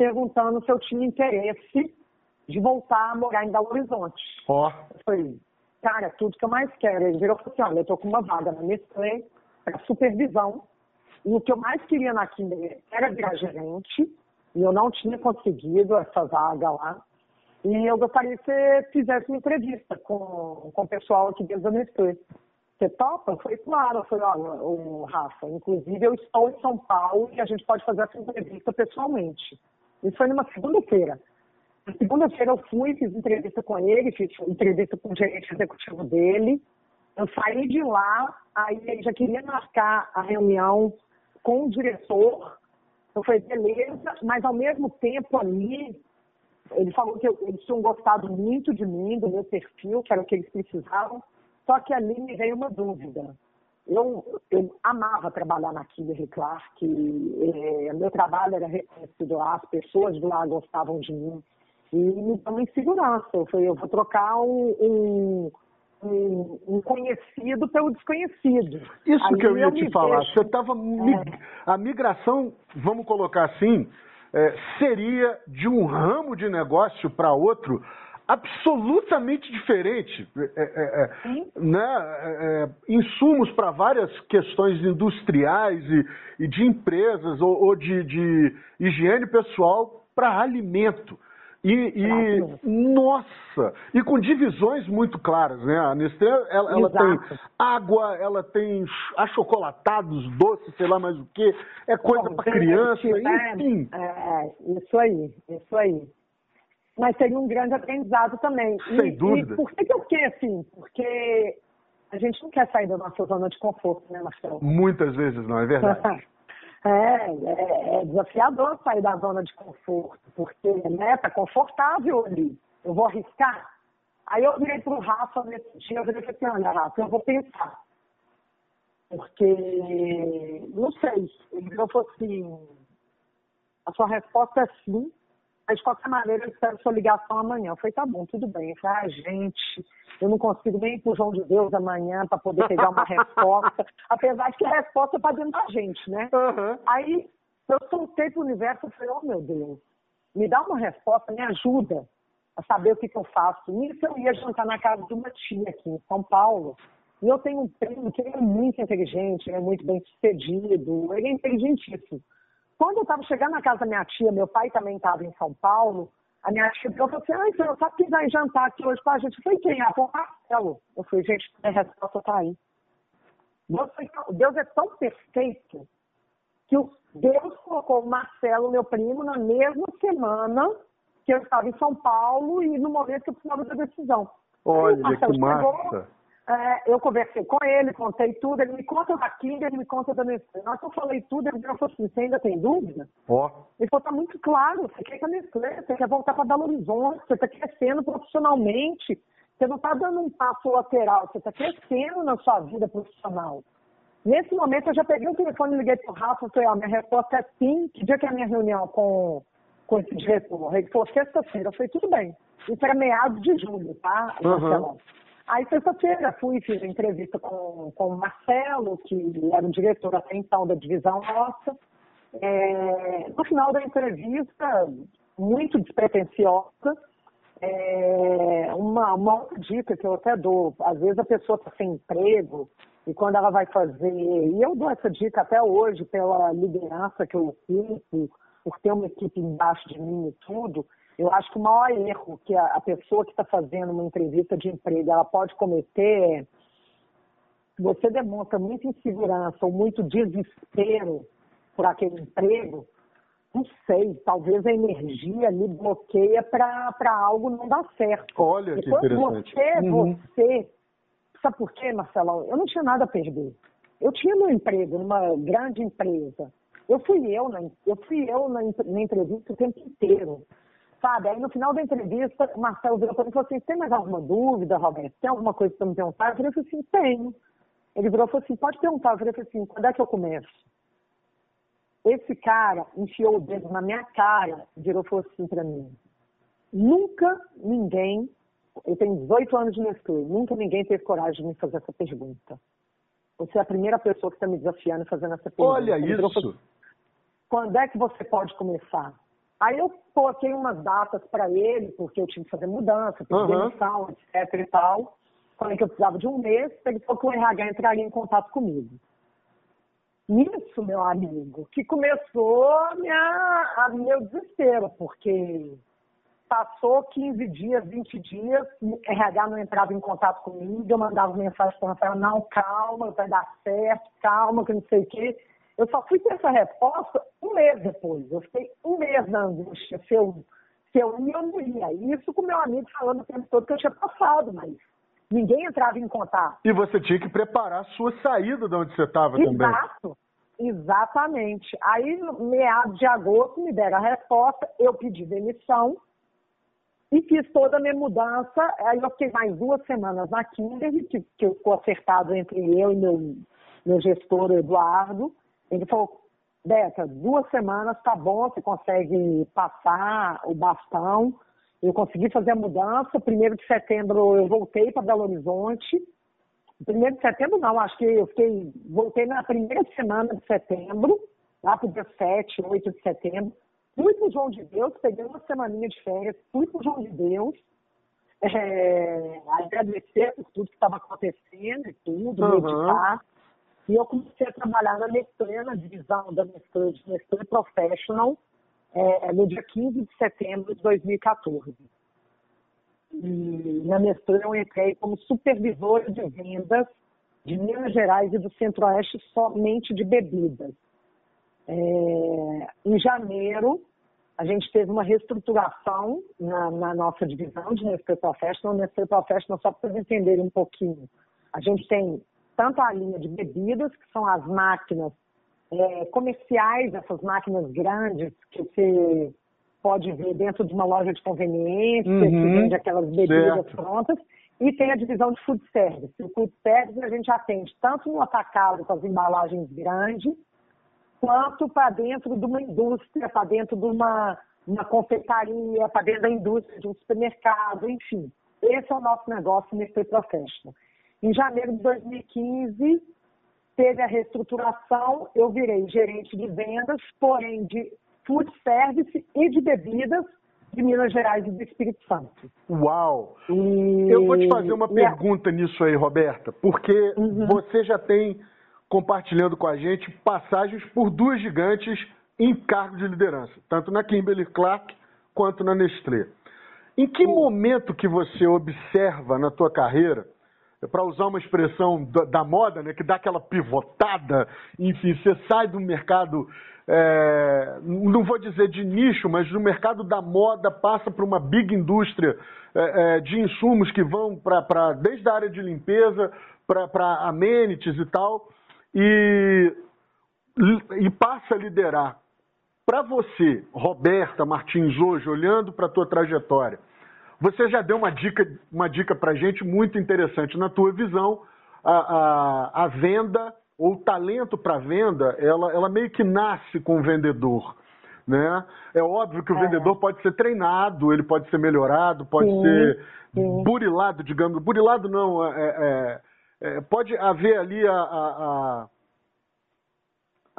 perguntando se eu tinha interesse de voltar a morar em Belo Horizonte. Ó. Oh. Eu falei, cara, tudo que eu mais quero. Ele virou e falou assim, olha, eu tô com uma vaga na Nestlé para supervisão. E o que eu mais queria na Kimberly era virar gerente. E eu não tinha conseguido essa vaga lá. E eu gostaria que você fizesse uma entrevista com, com o pessoal aqui dentro da Nestlé. Você topa? Foi claro. Eu falei, olha, o Rafa, inclusive eu estou em São Paulo e a gente pode fazer essa entrevista pessoalmente. Isso foi numa segunda-feira. Na segunda-feira eu fui, fiz entrevista com ele, fiz entrevista com o gerente executivo dele. Eu saí de lá, aí ele já queria marcar a reunião com o diretor. Eu falei, beleza, mas ao mesmo tempo ali, ele falou que eles tinham gostado muito de mim, do meu perfil, que era o que eles precisavam, só que ali me veio uma dúvida. Eu, eu amava trabalhar na Kimberly Clark, é, meu trabalho era reconhecido lá, as pessoas de lá gostavam de mim, e me deu uma insegurança. Eu falei, eu vou trocar um, um um, conhecido pelo desconhecido. Isso Aí que eu ia eu te falar. Deixo... Você estava. É. A migração, vamos colocar assim, é, seria de um ramo de negócio para outro absolutamente diferente. É, é, é né? É, insumos para várias questões industriais e, e de empresas ou, ou de, de higiene pessoal para alimento. E, e nossa, e com divisões muito claras, né? A Nestlé, ela, ela tem água, ela tem achocolatados, doces, sei lá mais o que, é coisa para criança, enfim. É, isso aí, isso aí. Mas seria um grande aprendizado também. Sem e, dúvida. E por que, que eu fiquei assim? Porque a gente não quer sair da nossa zona de conforto, né, Marcelo? Muitas vezes não, é verdade. É, é, é, desafiador sair da zona de conforto, porque né, tá confortável ali. Eu vou arriscar. Aí eu virei para o Rafa nesse dia, eu falei assim, olha, Rafa, eu vou pensar. Porque, não sei, ele virou assim, a sua resposta é sim, mas, de qualquer maneira, eu espero sua ligação amanhã. Eu falei, tá bom, tudo bem. Eu falei, ah, gente, eu não consigo nem ir pro João de Deus amanhã para poder pegar uma resposta. Apesar de que a resposta é para dentro da gente, né? Uhum. Aí, eu soltei pro universo e falei, oh, meu Deus, me dá uma resposta, me ajuda a saber o que, que eu faço. Nisso, eu ia jantar na casa de uma tia aqui em São Paulo. E eu tenho um primo que ele é muito inteligente, ele é muito bem sucedido, ele é inteligentíssimo. Quando eu estava chegando na casa da minha tia, meu pai também estava em São Paulo, a minha tia falou assim, ai, você não sabe quem vai jantar aqui hoje com a gente? Eu falei, quem? Ah, o Marcelo. Eu falei, gente, a resposta está aí. Deus, é tão perfeito que o Deus colocou o Marcelo, meu primo, na mesma semana que eu estava em São Paulo e no momento que eu precisava da decisão. Olha, aí, que massa! É, eu conversei com ele, contei tudo, ele me conta da Kinga, ele me conta da Nestlé. Na hora que eu falei tudo, ele falou assim, você ainda tem dúvida? Oh. Ele falou, tá muito claro, você quer que a Nestlé, você quer voltar para Belo Horizonte, você está crescendo profissionalmente, você não está dando um passo lateral, você está crescendo na sua vida profissional. Nesse momento, eu já peguei o telefone, liguei para o Rafa e falei, ó, minha resposta é sim, que dia que é a minha reunião com, com esse diretor? Ele falou, sexta-feira. Eu falei, tudo bem. Isso era meados de julho, tá? Uhum. Aí, sexta-feira, fui fiz entrevista com, com o Marcelo, que era o diretor até então da divisão nossa. É, no final da entrevista, muito despretensiosa, é, uma, uma outra dica que eu até dou, às vezes a pessoa está sem emprego e quando ela vai fazer, e eu dou essa dica até hoje pela liderança que eu ocupo, por ter uma equipe embaixo de mim e tudo, eu acho que o maior erro que a, a pessoa que está fazendo uma entrevista de emprego ela pode cometer é você demonstra muita insegurança ou muito desespero por aquele emprego, não sei, talvez a energia ali bloqueia para algo não dar certo. Olha que interessante. Você, uhum. você, sabe por quê, Marcelão? Eu não tinha nada a perder. Eu tinha meu emprego numa grande empresa. Eu fui eu na, eu fui eu na, na entrevista o tempo inteiro. Sabe? Aí no final da entrevista, o Marcelo virou para mim e falou assim: tem mais alguma dúvida, Roberto? Tem alguma coisa para me perguntar? Eu falei assim: tenho. Ele virou e falou assim: pode perguntar. Eu falei assim: quando é que eu começo? Esse cara enfiou o dedo na minha cara, virou e falou assim para mim: nunca ninguém eu tenho 18 anos de Nestlé, nunca ninguém teve coragem de me fazer essa pergunta. Você é a primeira pessoa que está me desafiando fazendo essa pergunta. Olha isso! Quando é que você pode começar? Aí eu coloquei umas datas para ele, porque eu tinha que fazer mudança, uhum. demissão, etc e tal. Falei que eu precisava de um mês, ele falou que o RH entraria em contato comigo. Nisso, meu amigo, que começou a minha, a meu desespero, porque passou 15 dias, 20 dias, RH não entrava em contato comigo, eu mandava mensagem para ela, não, calma, vai dar certo, calma, que não sei o quê. Eu só fui ter essa resposta um mês depois. Eu fiquei um mês na angústia se eu, se eu ia ou não ia. Isso com meu amigo falando o tempo todo que eu tinha passado, mas ninguém entrava em contato. E você tinha que preparar a sua saída de onde você estava também. Exato. Exatamente. Aí, no meados de agosto, me deram a resposta, eu pedi demissão, e fiz toda a minha mudança. Aí eu fiquei mais duas semanas na Kimberly, que, que ficou acertado entre eu e meu, meu gestor, Eduardo. Ele falou, Beca, duas semanas tá bom, você consegue passar o bastão. Eu consegui fazer a mudança. Primeiro de setembro eu voltei para Belo Horizonte. Primeiro de setembro não, acho que eu fiquei, voltei na primeira semana de setembro, lá para o dia 7, 8 de setembro. Fui para o João de Deus, peguei uma semaninha de férias, fui para o João de Deus, é, agradecer por tudo que estava acontecendo e tudo, uhum. meditar. E eu comecei a trabalhar na Nestlé, na divisão da Nestlé, de Nestlé Professional, é, no dia 15 de setembro de 2014. E na Nestlé eu entrei como supervisora de vendas de Minas Gerais e do Centro-Oeste somente de bebidas. É, em janeiro, a gente teve uma reestruturação na, na nossa divisão de Nestlé Professional. Nestlé Professional, só para vocês entenderem um pouquinho, a gente tem tanto a linha de bebidas, que são as máquinas é, comerciais, essas máquinas grandes que você pode ver dentro de uma loja de conveniência, uhum, que vende aquelas bebidas certo. prontas, e tem a divisão de food service. O food service a gente atende tanto no atacado com as embalagens grandes, quanto para dentro de uma indústria, para dentro de uma, uma confeitaria, para dentro da indústria de um supermercado, enfim. Esse é o nosso negócio nesse Professional. Em janeiro de 2015, teve a reestruturação, eu virei gerente de vendas, porém de food service e de bebidas de Minas Gerais e do Espírito Santo. Uau! E... Eu vou te fazer uma pergunta nisso aí, Roberta, porque uhum. você já tem compartilhando com a gente passagens por duas gigantes em cargo de liderança, tanto na Kimberly Clark quanto na Nestlé. Em que momento que você observa na tua carreira, para usar uma expressão da, da, moda, né, que dá aquela pivotada, enfim, você sai do mercado, é, não vou dizer de nicho, mas do mercado da moda passa para uma big indústria é, é, de insumos que vão para desde a área de limpeza para amenities e tal e, e passa a liderar. Para você, Roberta Martins, hoje, olhando para a tua trajetória, você já deu uma dica, uma dica para a gente muito interessante. Na tua visão, a, a, a venda ou o talento para venda, ela, ela meio que nasce com o vendedor. Né? É óbvio que o é. vendedor pode ser treinado, ele pode ser melhorado, pode sim, ser sim. burilado, digamos. Burilado não, é, é é, pode haver ali a, a, a,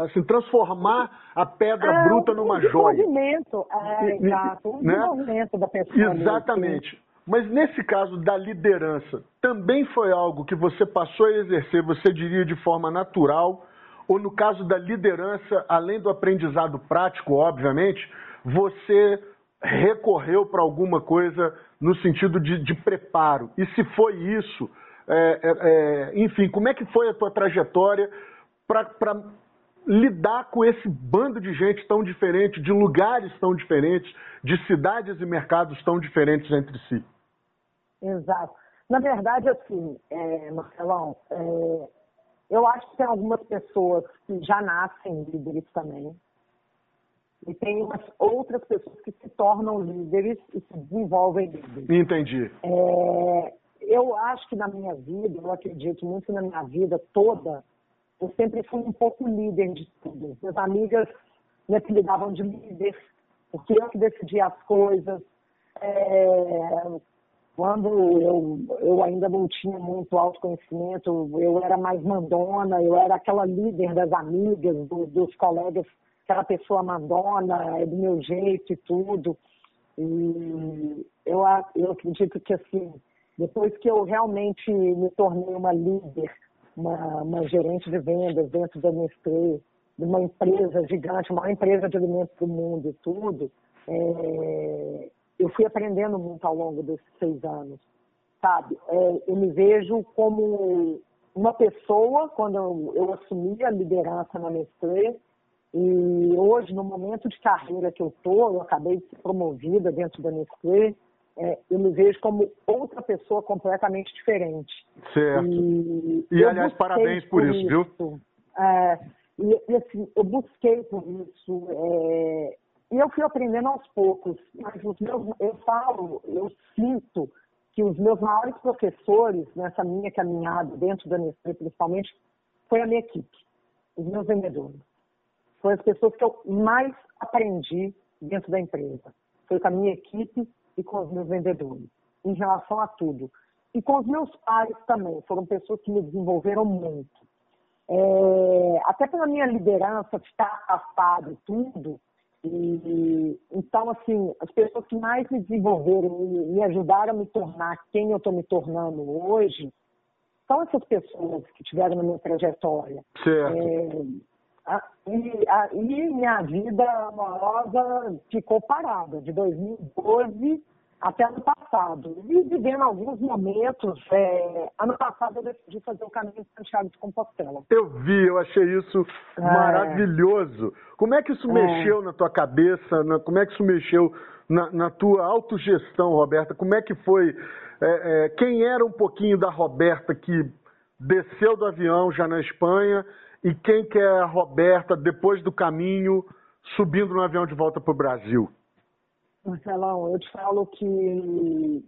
assim, transformar a pedra é, bruta numa um joia. Movimento, é, exato, um né? movimento da pessoa. Exatamente. Mas nesse caso da liderança, também foi algo que você passou a exercer, você diria de forma natural, ou no caso da liderança, além do aprendizado prático, obviamente, você recorreu para alguma coisa no sentido de, de preparo? E se foi isso, é, é, é, enfim, como é que foi a tua trajetória para lidar com esse bando de gente tão diferente, de lugares tão diferentes, de cidades e mercados tão diferentes entre si? Exato. Na verdade, assim, é, Marcelão, é, eu acho que tem algumas pessoas que já nascem líderes também. E tem outras pessoas que se tornam líderes e se desenvolvem líderes. Entendi. É, eu acho que na minha vida, eu acredito muito na minha vida toda, eu sempre fui um pouco líder de tudo. Minhas amigas me apelidavam de líder, porque eu que decidia as coisas. É, quando eu, eu ainda não tinha muito autoconhecimento, eu era mais mandona, eu era aquela líder das amigas, do, dos colegas, aquela pessoa mandona, é do meu jeito e tudo. E eu, eu acredito que, assim, depois que eu realmente me tornei uma líder, uma, uma gerente de vendas dentro da Nestlé, de uma empresa gigante, a maior empresa de alimentos do mundo e tudo, é, eu fui aprendendo muito ao longo desses seis anos, sabe? É, eu me vejo como uma pessoa, quando eu, eu assumi a liderança na Nestlé, e hoje, no momento de carreira que eu estou, eu acabei de ser promovida dentro da Nestlé, é, eu me vejo como outra pessoa completamente diferente. Certo. E, e aliás, parabéns por, isso, isso, viu? É, e, e, assim, eu busquei por isso. É, e eu fui aprendendo aos poucos. Mas os meus, eu falo, eu sinto que os meus maiores professores nessa minha caminhada, dentro da Nestlé principalmente, foi a minha equipe, os meus vendedores. Foram as pessoas que eu mais aprendi dentro da empresa. Foi com a minha equipe e com os meus vendedores, em relação a tudo. E com os meus pais também, foram pessoas que me desenvolveram muito. É, até pela minha liderança, ficar afastado e tudo, e, então, assim, as pessoas que mais me desenvolveram, me, me ajudaram a me tornar quem eu estou me tornando hoje, são essas pessoas que tiveram na minha trajetória. Certo. É, a, e, a, e minha vida amorosa ficou parada, de 2012 até ano passado. E vivendo alguns momentos, é, ano passado eu decidi fazer o caminho de Santiago de Compostela. Eu vi, eu achei isso é. maravilhoso. Como é que isso é. mexeu na tua cabeça? Na, como é que isso mexeu na, na tua autogestão, Roberta? Como é que foi? É, é, quem era um pouquinho da Roberta que desceu do avião já na Espanha e quem que é a Roberta depois do caminho subindo no avião de volta para o Brasil? Marcelão, eu te falo que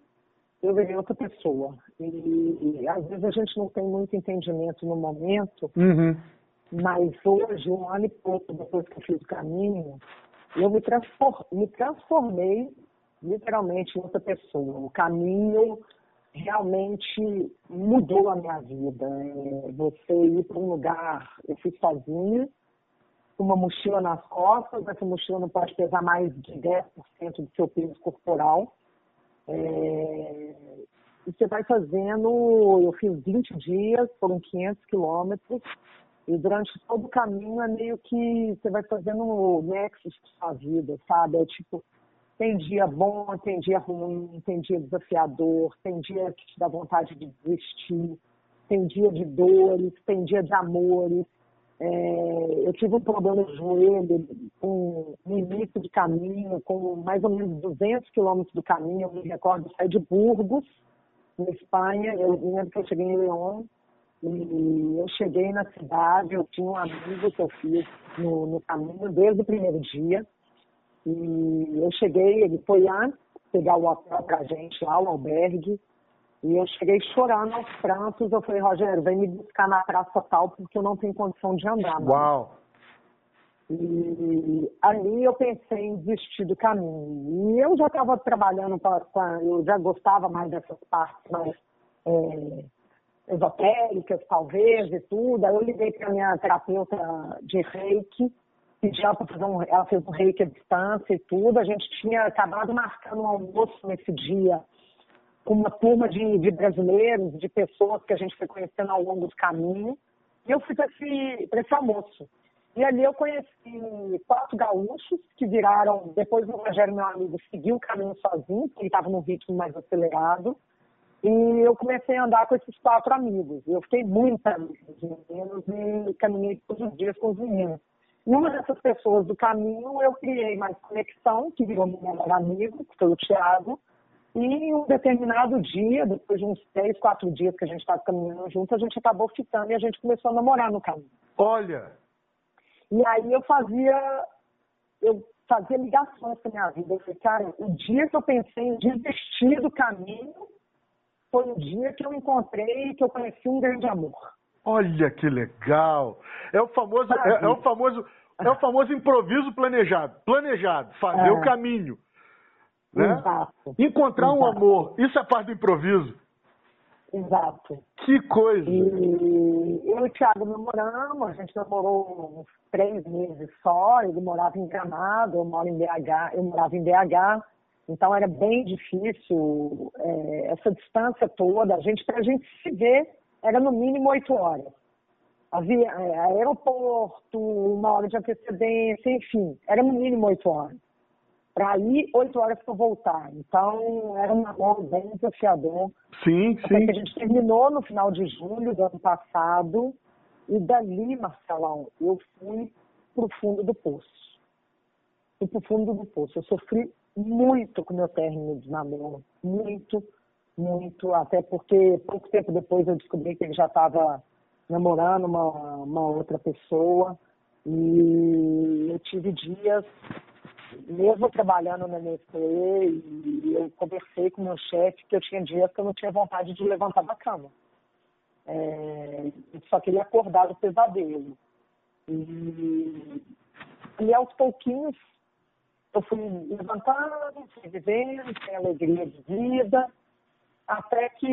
eu virei outra pessoa. E, e, às vezes a gente não tem muito entendimento no momento, uhum. mas hoje, um ano e pouco depois que eu fiz o caminho, eu me, transform, me transformei literalmente em outra pessoa. O caminho realmente mudou a minha vida. É, você ir para um lugar, eu fui sozinha, uma mochila nas costas, essa mochila não pode pesar mais de 10% do seu peso corporal. É... E você vai fazendo, eu fiz 20 dias, foram 500 quilômetros, e durante todo o caminho é meio que você vai fazendo nexos com sua vida, sabe? É tipo, tem dia bom, tem dia ruim, tem dia desafiador, tem dia que te dá vontade de desistir, tem dia de dores, tem dia de amores, é, eu tive um problema de joelho com, no início de caminho, com mais ou menos 200 quilômetros do caminho. Eu me recordo sair de Burgos, na Espanha. Eu lembro que eu cheguei em León e eu cheguei na cidade. Eu tinha um amigo que eu fiz no, no caminho desde o primeiro dia. E eu cheguei, ele foi antes pegar o hotel pra gente lá, o albergue. E eu cheguei chorando aos prantos. Eu falei, Rogério, vem me buscar na praça tal, porque eu não tenho condição de andar. Uau! E ali eu pensei em desistir do caminho. E eu já estava trabalhando, pra, pra, eu já gostava mais dessas partes mais é, esotéricas, talvez, e tudo. Aí eu liguei para minha terapeuta de reiki, pedi ela para fazer um, ela fez um reiki à distância e tudo. A gente tinha acabado marcando um almoço nesse dia com uma turma de, de, brasileiros, de pessoas que a gente foi conhecendo ao longo do caminho. E eu fui para esse, esse almoço. E ali eu conheci quatro gaúchos que viraram, depois o Rogério, meu amigo, seguiu o caminho sozinho, porque ele estava num ritmo mais acelerado. E eu comecei a andar com esses quatro amigos. Eu fiquei muito amiga dos meninos e caminhei todos os dias com os meninos. E uma dessas pessoas do caminho, eu criei mais conexão, que virou meu melhor amigo, que foi o Thiago, e em um determinado dia, depois de uns três, quatro dias que a gente estava caminhando junto, a gente acabou ficando e a gente começou a namorar no caminho. Olha! E aí eu fazia, eu fazia ligações com a minha vida. Eu falei, cara, o dia que eu pensei em desistir do caminho foi o dia que eu encontrei e que eu conheci um grande amor. Olha que legal! É o famoso, é, é, o famoso, é o famoso improviso planejado. Planejado, fazer é. o caminho Né? Exato. Encontrar Exato. um amor, isso é parte do improviso. Exato. Que coisa! E eu e o Thiago namoramos, a gente namorou uns três meses só, ele morava em Gramado, eu moro em BH, eu morava em BH, então era bem difícil é, essa distância toda, a gente, para a gente se ver, era no mínimo oito horas. Havia é, aeroporto, uma hora de antecedência, enfim, era no mínimo oito horas. Para ir, oito horas para voltar. Então, era um namoro bem desafiador. Sim, Até sim. que a gente terminou no final de julho do ano passado. E dali, Marcelão, eu fui pro fundo do poço. Fui pro fundo do poço. Eu sofri muito com o meu término de namoro. Muito, muito. Até porque pouco tempo depois eu descobri que ele já estava namorando uma, uma outra pessoa. E eu tive dias mesmo trabalhando na Nestlé, e eu conversei com meu chefe que eu tinha dias que eu não tinha vontade de levantar da cama. É, eu só queria acordar do pesadelo. E, e aos pouquinhos eu fui levantando, fui vivendo, sem alegria de vida, até que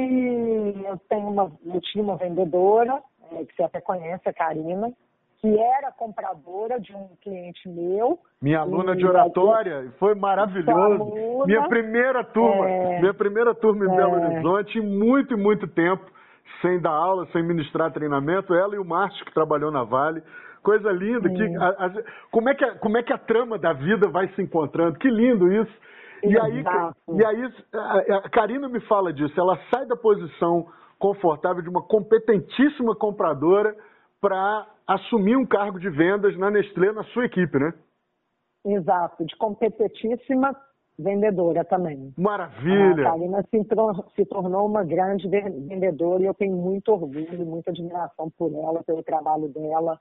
eu tenho uma, eu tinha uma vendedora, é, que você até conhece, a Karina, que era compradora de um cliente meu. Minha aluna E de oratória foi maravilhoso. aluna, Minha primeira turma, é, minha primeira turma em é. Belo Horizonte, em muito e muito tempo, sem dar aula, sem ministrar treinamento, ela e o Márcio que trabalhou na Vale. Coisa linda, que, a- a- como, é que a, como é que a trama da vida vai se encontrando? Que lindo isso. E aí, e aí a, a Karina me fala disso, ela sai da posição confortável de uma competentíssima compradora para assumir um cargo de vendas na Nestlé, na sua equipe, né? Exato, de competentíssima vendedora também. A Maravilha! Karina se, se tornou uma grande ve- vendedora e eu tenho muito orgulho, muita admiração por ela, pelo trabalho dela,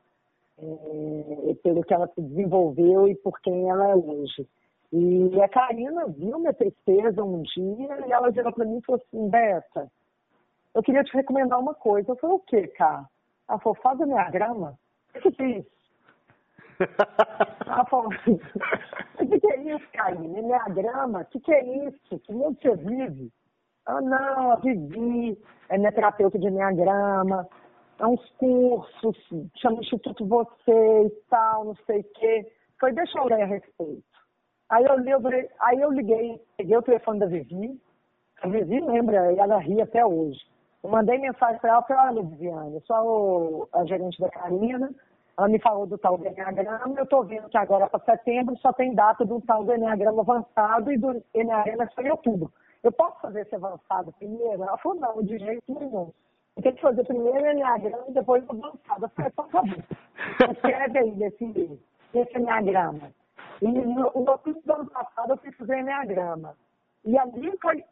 eh, pelo que ela se desenvolveu e por quem ela é hoje. E a Karina viu minha tristeza um dia e ela virou para mim e falou assim, Beta, eu queria te recomendar uma coisa. Eu falei, o quê, cara? Ela falou, faz grama. O que é isso? Ela falou, o que, é isso, Karine? Enneagrama? O que, que é isso? Que mundo você vive? Ah, não, eu vivi. É minha terapeuta de Enneagrama. É uns cursos, chama Instituto Você e tal, não sei o quê. Foi, deixa eu ler a respeito. Aí eu, aí eu liguei, peguei o telefone da Vivi. A Vivi lembra, e ela ri até hoje. Eu mandei mensagem para ela, falei, olha, Viviane, eu sou a gerente da Karina, ela me falou do tal do Enneagrama, eu estou vendo que agora para setembro só tem data do tal do Enneagrama avançado e do Enneagrama só em outubro. Eu posso fazer esse avançado primeiro? Ela falou, não, de jeito nenhum. Tenho que fazer primeiro o Enneagrama e depois o avançado. Eu falei, então tá bom. Escreve aí desse, desse Enneagrama. E no, no outubro do ano passado eu fui fazer Enneagrama. E ali foi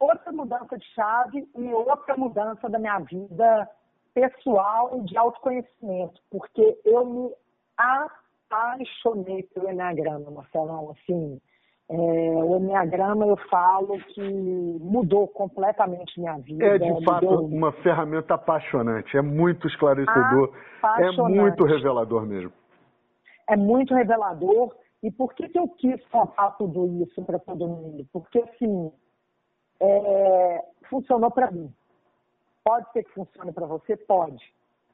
outra mudança de chave e outra mudança da minha vida pessoal e de autoconhecimento, porque eu me apaixonei pelo Enneagrama, Marcelão, assim, é, o Enneagrama eu falo que mudou completamente minha vida. É de fato mudou- uma ferramenta apaixonante, é muito esclarecedor, é muito revelador mesmo. é muito revelador. E por que, que eu quis contar tudo isso para todo mundo? Porque, assim, é, funcionou para mim. Pode ser que funcione para você? Pode.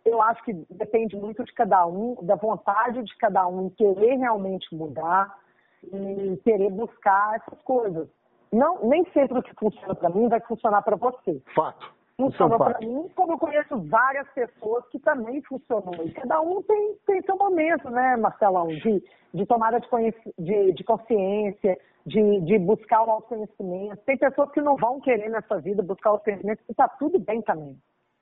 Eu acho que depende muito de cada um, da vontade de cada um em querer realmente mudar e querer buscar essas coisas. Não, nem sempre o que funciona para mim vai funcionar para você. Fato. Funcionou para mim, como eu conheço várias pessoas que também funcionou. E cada um tem, tem seu momento, né, Marcelão, de, de tomada de, de, de consciência, de, de buscar o autoconhecimento. Tem pessoas que não vão querer nessa vida buscar o autoconhecimento e está tudo bem também.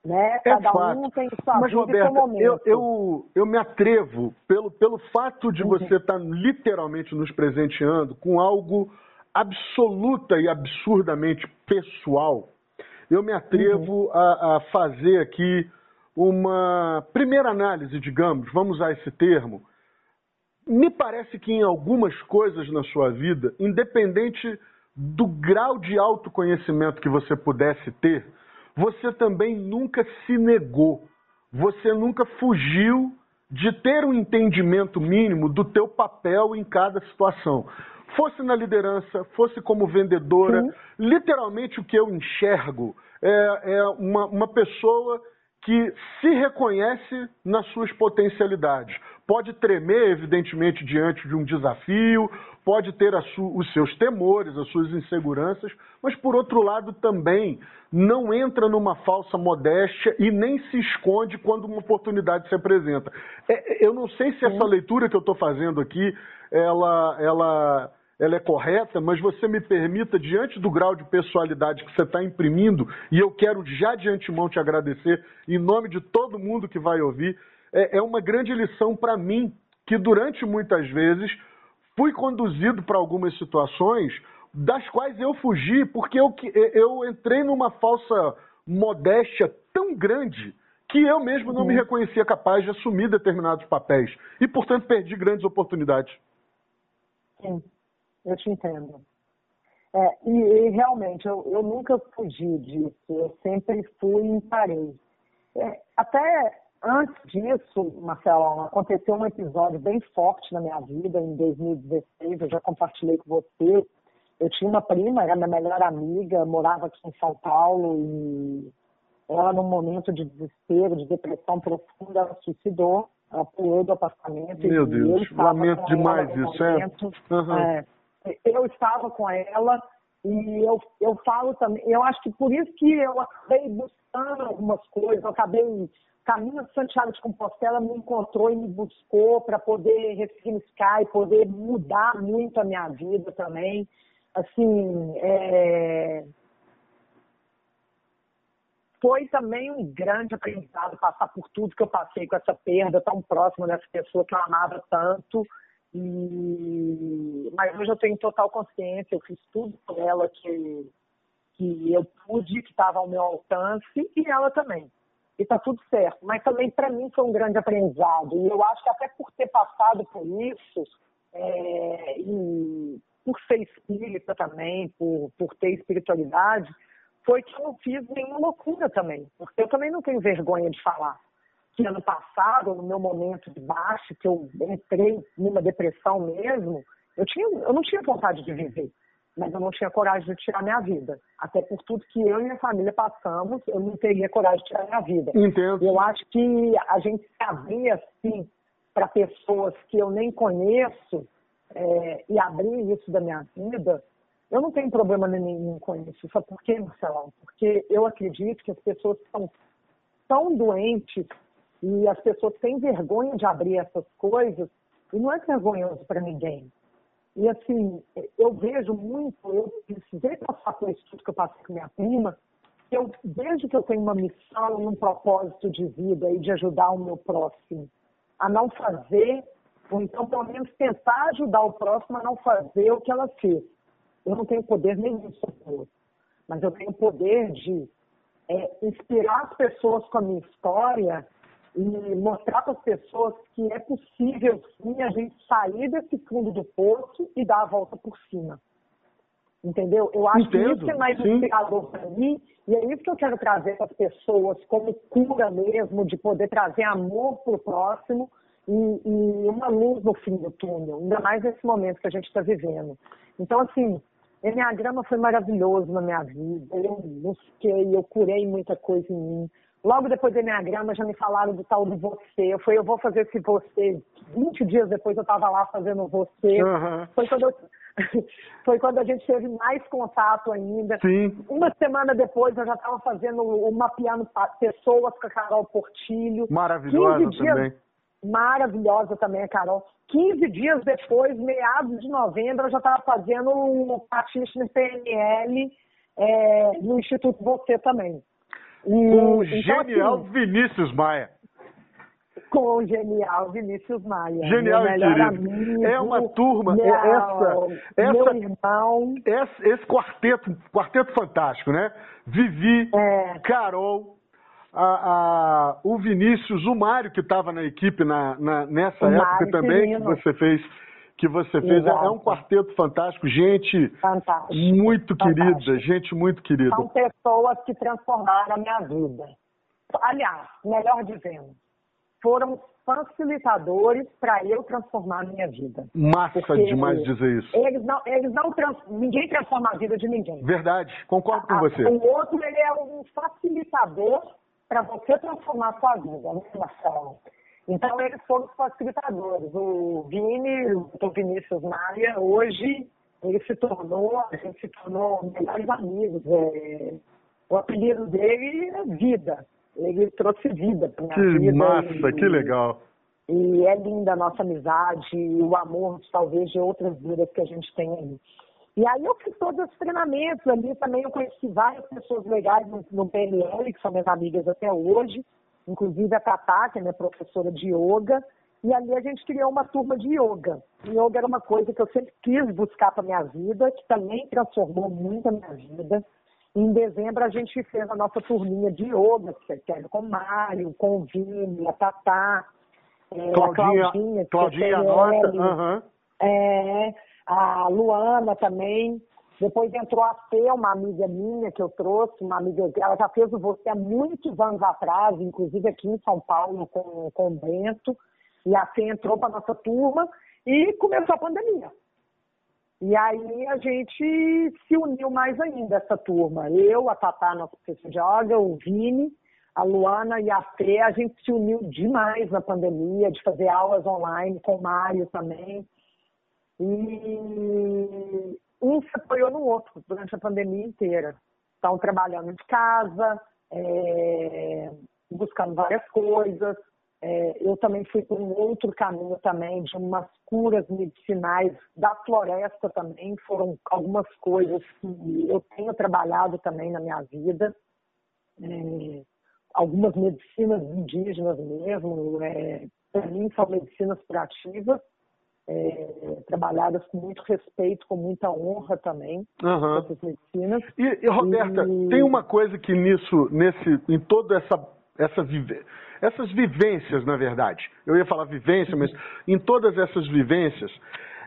Né? É Cada fato. um tem sua Mas, vida seu Roberta, momento. eu, eu, eu me atrevo, pelo, pelo fato de Uhum. você estar literalmente nos presenteando com algo absoluta e absurdamente pessoal, eu me atrevo Uhum. a, a fazer aqui uma primeira análise, digamos, vamos usar esse termo. Me parece que em algumas coisas na sua vida, independente do grau de autoconhecimento que você pudesse ter, você também nunca se negou, você nunca fugiu de ter um entendimento mínimo do teu papel em cada situação. Fosse na liderança, fosse como vendedora. Sim. Literalmente o que eu enxergo é, é uma, uma pessoa que se reconhece nas suas potencialidades. Pode tremer, evidentemente, diante de um desafio, pode ter os seus temores, as suas inseguranças, mas, por outro lado, também não entra numa falsa modéstia e nem se esconde quando uma oportunidade se apresenta. É, eu não sei se essa leitura que eu estou fazendo aqui, ela, ela ela é correta, mas você me permita, diante do grau de pessoalidade que você está imprimindo, e eu quero já de antemão te agradecer, em nome de todo mundo que vai ouvir, é, é uma grande lição para mim, que durante muitas vezes fui conduzido para algumas situações das quais eu fugi, porque eu, eu entrei numa falsa modéstia tão grande que eu mesmo não uhum. me reconhecia capaz de assumir determinados papéis e, portanto, perdi grandes oportunidades. Sim eu te entendo. É, e, e, realmente, eu, eu, nunca fugi disso, eu sempre fui e parei. É, até antes disso, Marcelo, aconteceu um episódio bem forte na minha vida, em 2016, eu já compartilhei com você. Eu tinha uma prima, era minha melhor amiga, morava aqui em São Paulo e ela, num momento de desespero, de depressão profunda, ela suicidou, ela pulou do apartamento. Meu Deus, lamento demais isso, é? Uhum. é eu estava com ela e eu, eu falo também, eu acho que por isso que eu acabei buscando algumas coisas, eu acabei, Caminho de Santiago de Compostela me encontrou e me buscou para poder ressignificar e poder mudar muito a minha vida também. Assim, é... foi também um grande aprendizado passar por tudo que eu passei com essa perda tão próxima dessa pessoa que eu amava tanto. E... Mas hoje eu tenho total consciência, eu fiz tudo por ela que, que eu pude, que estava ao meu alcance, e ela também. E está tudo certo. Mas também para mim foi um grande aprendizado. E eu acho que até por ter passado por isso, é... e por ser espírita também, por, por ter espiritualidade, foi que eu não fiz nenhuma loucura também. Porque eu também não tenho vergonha de falar que ano passado, no meu momento de baixo, que eu entrei numa depressão mesmo, eu, tinha, eu não tinha vontade de viver, mas eu não tinha coragem de tirar minha vida. Até por tudo que eu e minha família passamos, eu não teria coragem de tirar minha vida. Entendo. Eu acho que a gente abrir assim para pessoas que eu nem conheço é, e abrir isso da minha vida, eu não tenho problema nenhum com isso. Sabe por quê, Marcelão? Porque eu acredito que as pessoas são tão doentes e as pessoas têm vergonha de abrir essas coisas e não é vergonhoso para ninguém. E assim, eu vejo muito, eu precisei passar por isso tudo que eu passei com minha prima, eu, desde que eu tenho uma missão, um propósito de vida e de ajudar o meu próximo a não fazer, ou então pelo menos tentar ajudar o próximo a não fazer o que ela fez. Eu não tenho poder nenhum sobre mas eu tenho poder de é, inspirar as pessoas com a minha história e mostrar para as pessoas que é possível sim a gente sair desse fundo do poço e dar a volta por cima. Entendeu? Eu acho Entendo, que isso é mais inspirador para mim e é isso que eu quero trazer para as pessoas como cura mesmo, de poder trazer amor para o próximo e, e, uma luz no fim do túnel, ainda mais nesse momento que a gente está vivendo. Então, assim, Enneagrama foi maravilhoso na minha vida, eu busquei, eu curei muita coisa em mim. Logo depois do Enneagrama já me falaram do tal do você. Eu falei, eu vou fazer esse você. 20 dias depois eu estava lá fazendo você. Uhum. Foi, quando eu... Foi quando a gente teve mais contato ainda. Sim. Uma semana depois eu já estava fazendo o mapeando pessoas com a Carol Portilho. Maravilhosa dias... também. Maravilhosa também a Carol. 15 dias depois, meados de novembro, eu já estava fazendo o Patiche no PNL é, no Instituto Você também. Com o então, genial assim, Vinícius Maia. Com o genial Vinícius Maia. Genial e querido. Amigo, é uma turma, é meu, essa, essa, irmão. Esse, esse, quarteto, quarteto fantástico, né? Vivi, é. Carol, a, a, o Vinícius, o Mário, que estava na equipe na, na nessa o época Mário também, que você fez que você fez. Exato. É um quarteto fantástico, gente fantástico. muito fantástico. querida, gente muito querida. São pessoas que transformaram a minha vida. Aliás, melhor dizendo, foram facilitadores para eu transformar a minha vida. Massa Porque demais dizer isso. Eles não, eles não trans, ninguém transforma a vida de ninguém. Verdade, concordo com você. O outro ele é um facilitador para você transformar a sua vida, né, Marcelo? Então eles foram os facilitadores. O Vini, o Vinícius Maia, hoje ele se tornou, a gente se tornou melhores amigos. É, o apelido dele é Vida ele trouxe vida para minha que vida. Que massa, e, que legal. E é linda a nossa amizade, e o amor, talvez, de outras vidas que a gente tem aí. E aí eu fiz todos os treinamentos ali, também eu conheci várias pessoas legais no, no PNL, que são minhas amigas até hoje, inclusive a Tatá, que é minha professora de yoga, e ali a gente criou uma turma de yoga. Yoga era uma coisa que eu sempre quis buscar para minha vida, que também transformou muito a minha vida. Em dezembro a gente fez a nossa turminha de yoga, que era com o Mário, com o Vini, a Tatá, é, Claudinha, a Claudinha, Claudinha nota, uhum. é, a Luana também. Depois entrou a Fê, uma amiga minha que eu trouxe, uma amiga, ela já fez o Você há muitos anos atrás, inclusive aqui em São Paulo com, com o Bento. E a Fê entrou para nossa turma e começou a pandemia. E aí a gente se uniu mais ainda, essa turma. Eu, a Tatá, nossa professora de yoga, o Vini, a Luana e a Fê, a gente se uniu demais na pandemia, de fazer aulas online com o Mário também. E um se apoiou no outro durante a pandemia inteira. Estão trabalhando de casa, é, buscando várias coisas, é, eu também fui por um outro caminho também, de umas curas medicinais da floresta também, foram algumas coisas que eu tenho trabalhado também na minha vida. É, algumas medicinas indígenas mesmo, é, para mim são medicinas curativas, é, trabalhadas com muito respeito, com muita honra também, uhum. essas medicinas. E, e Roberta, e... tem uma coisa que nisso, nesse, em toda essa, essa vivência essas vivências, na verdade. Eu ia falar vivência, mas em todas essas vivências,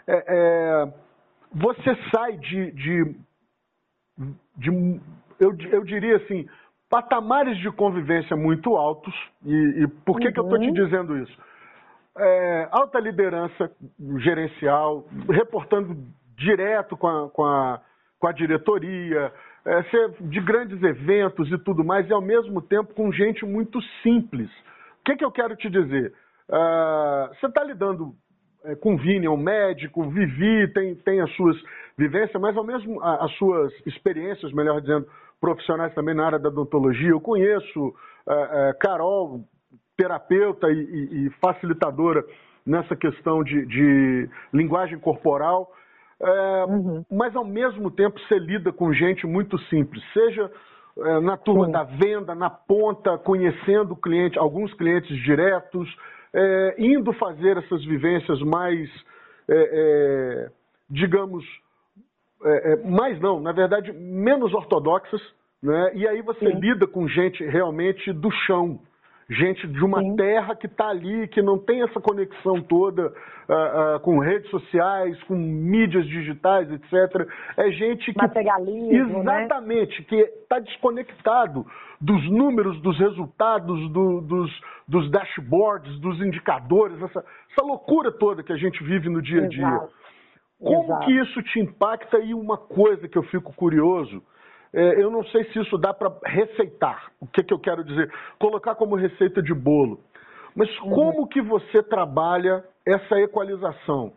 é, é, você sai de, de, de eu, eu, diria assim, patamares de convivência muito altos. E, e por que, uhum. que eu estou te dizendo isso? É, alta liderança gerencial, reportando direto com a, com a, com a diretoria, é, ser de grandes eventos e tudo mais, e ao mesmo tempo com gente muito simples. O que, que eu quero te dizer? Uh, você está lidando é, com Vini, é um médico, Vivi tem, tem as suas vivências, mas ao mesmo as suas experiências, melhor dizendo, profissionais também na área da odontologia. Eu conheço uh, uh, Carol, terapeuta e, e, e, facilitadora nessa questão de, de linguagem corporal. É, uhum. Mas ao mesmo tempo você lida com gente muito simples, seja é, na turma Sim. da venda, na ponta, conhecendo cliente, alguns clientes diretos, é, indo fazer essas vivências mais, é, é digamos, é, mais não, na verdade, menos ortodoxas, né? e aí você Sim. lida com gente realmente do chão, gente de uma Sim. terra que está ali, que não tem essa conexão toda uh, uh, com redes sociais, com mídias digitais, etc. É gente que. Materialismo, né? Exatamente, né? que está desconectado dos números, dos resultados, do, dos, dos, dashboards, dos indicadores, essa, essa, loucura toda que a gente vive no dia a dia. Exato. Como Exato. que isso te impacta? E uma coisa que eu fico curioso eu não sei se isso dá para receitar. O que, que eu quero dizer? Colocar como receita de bolo. Mas uhum. como que você trabalha essa equalização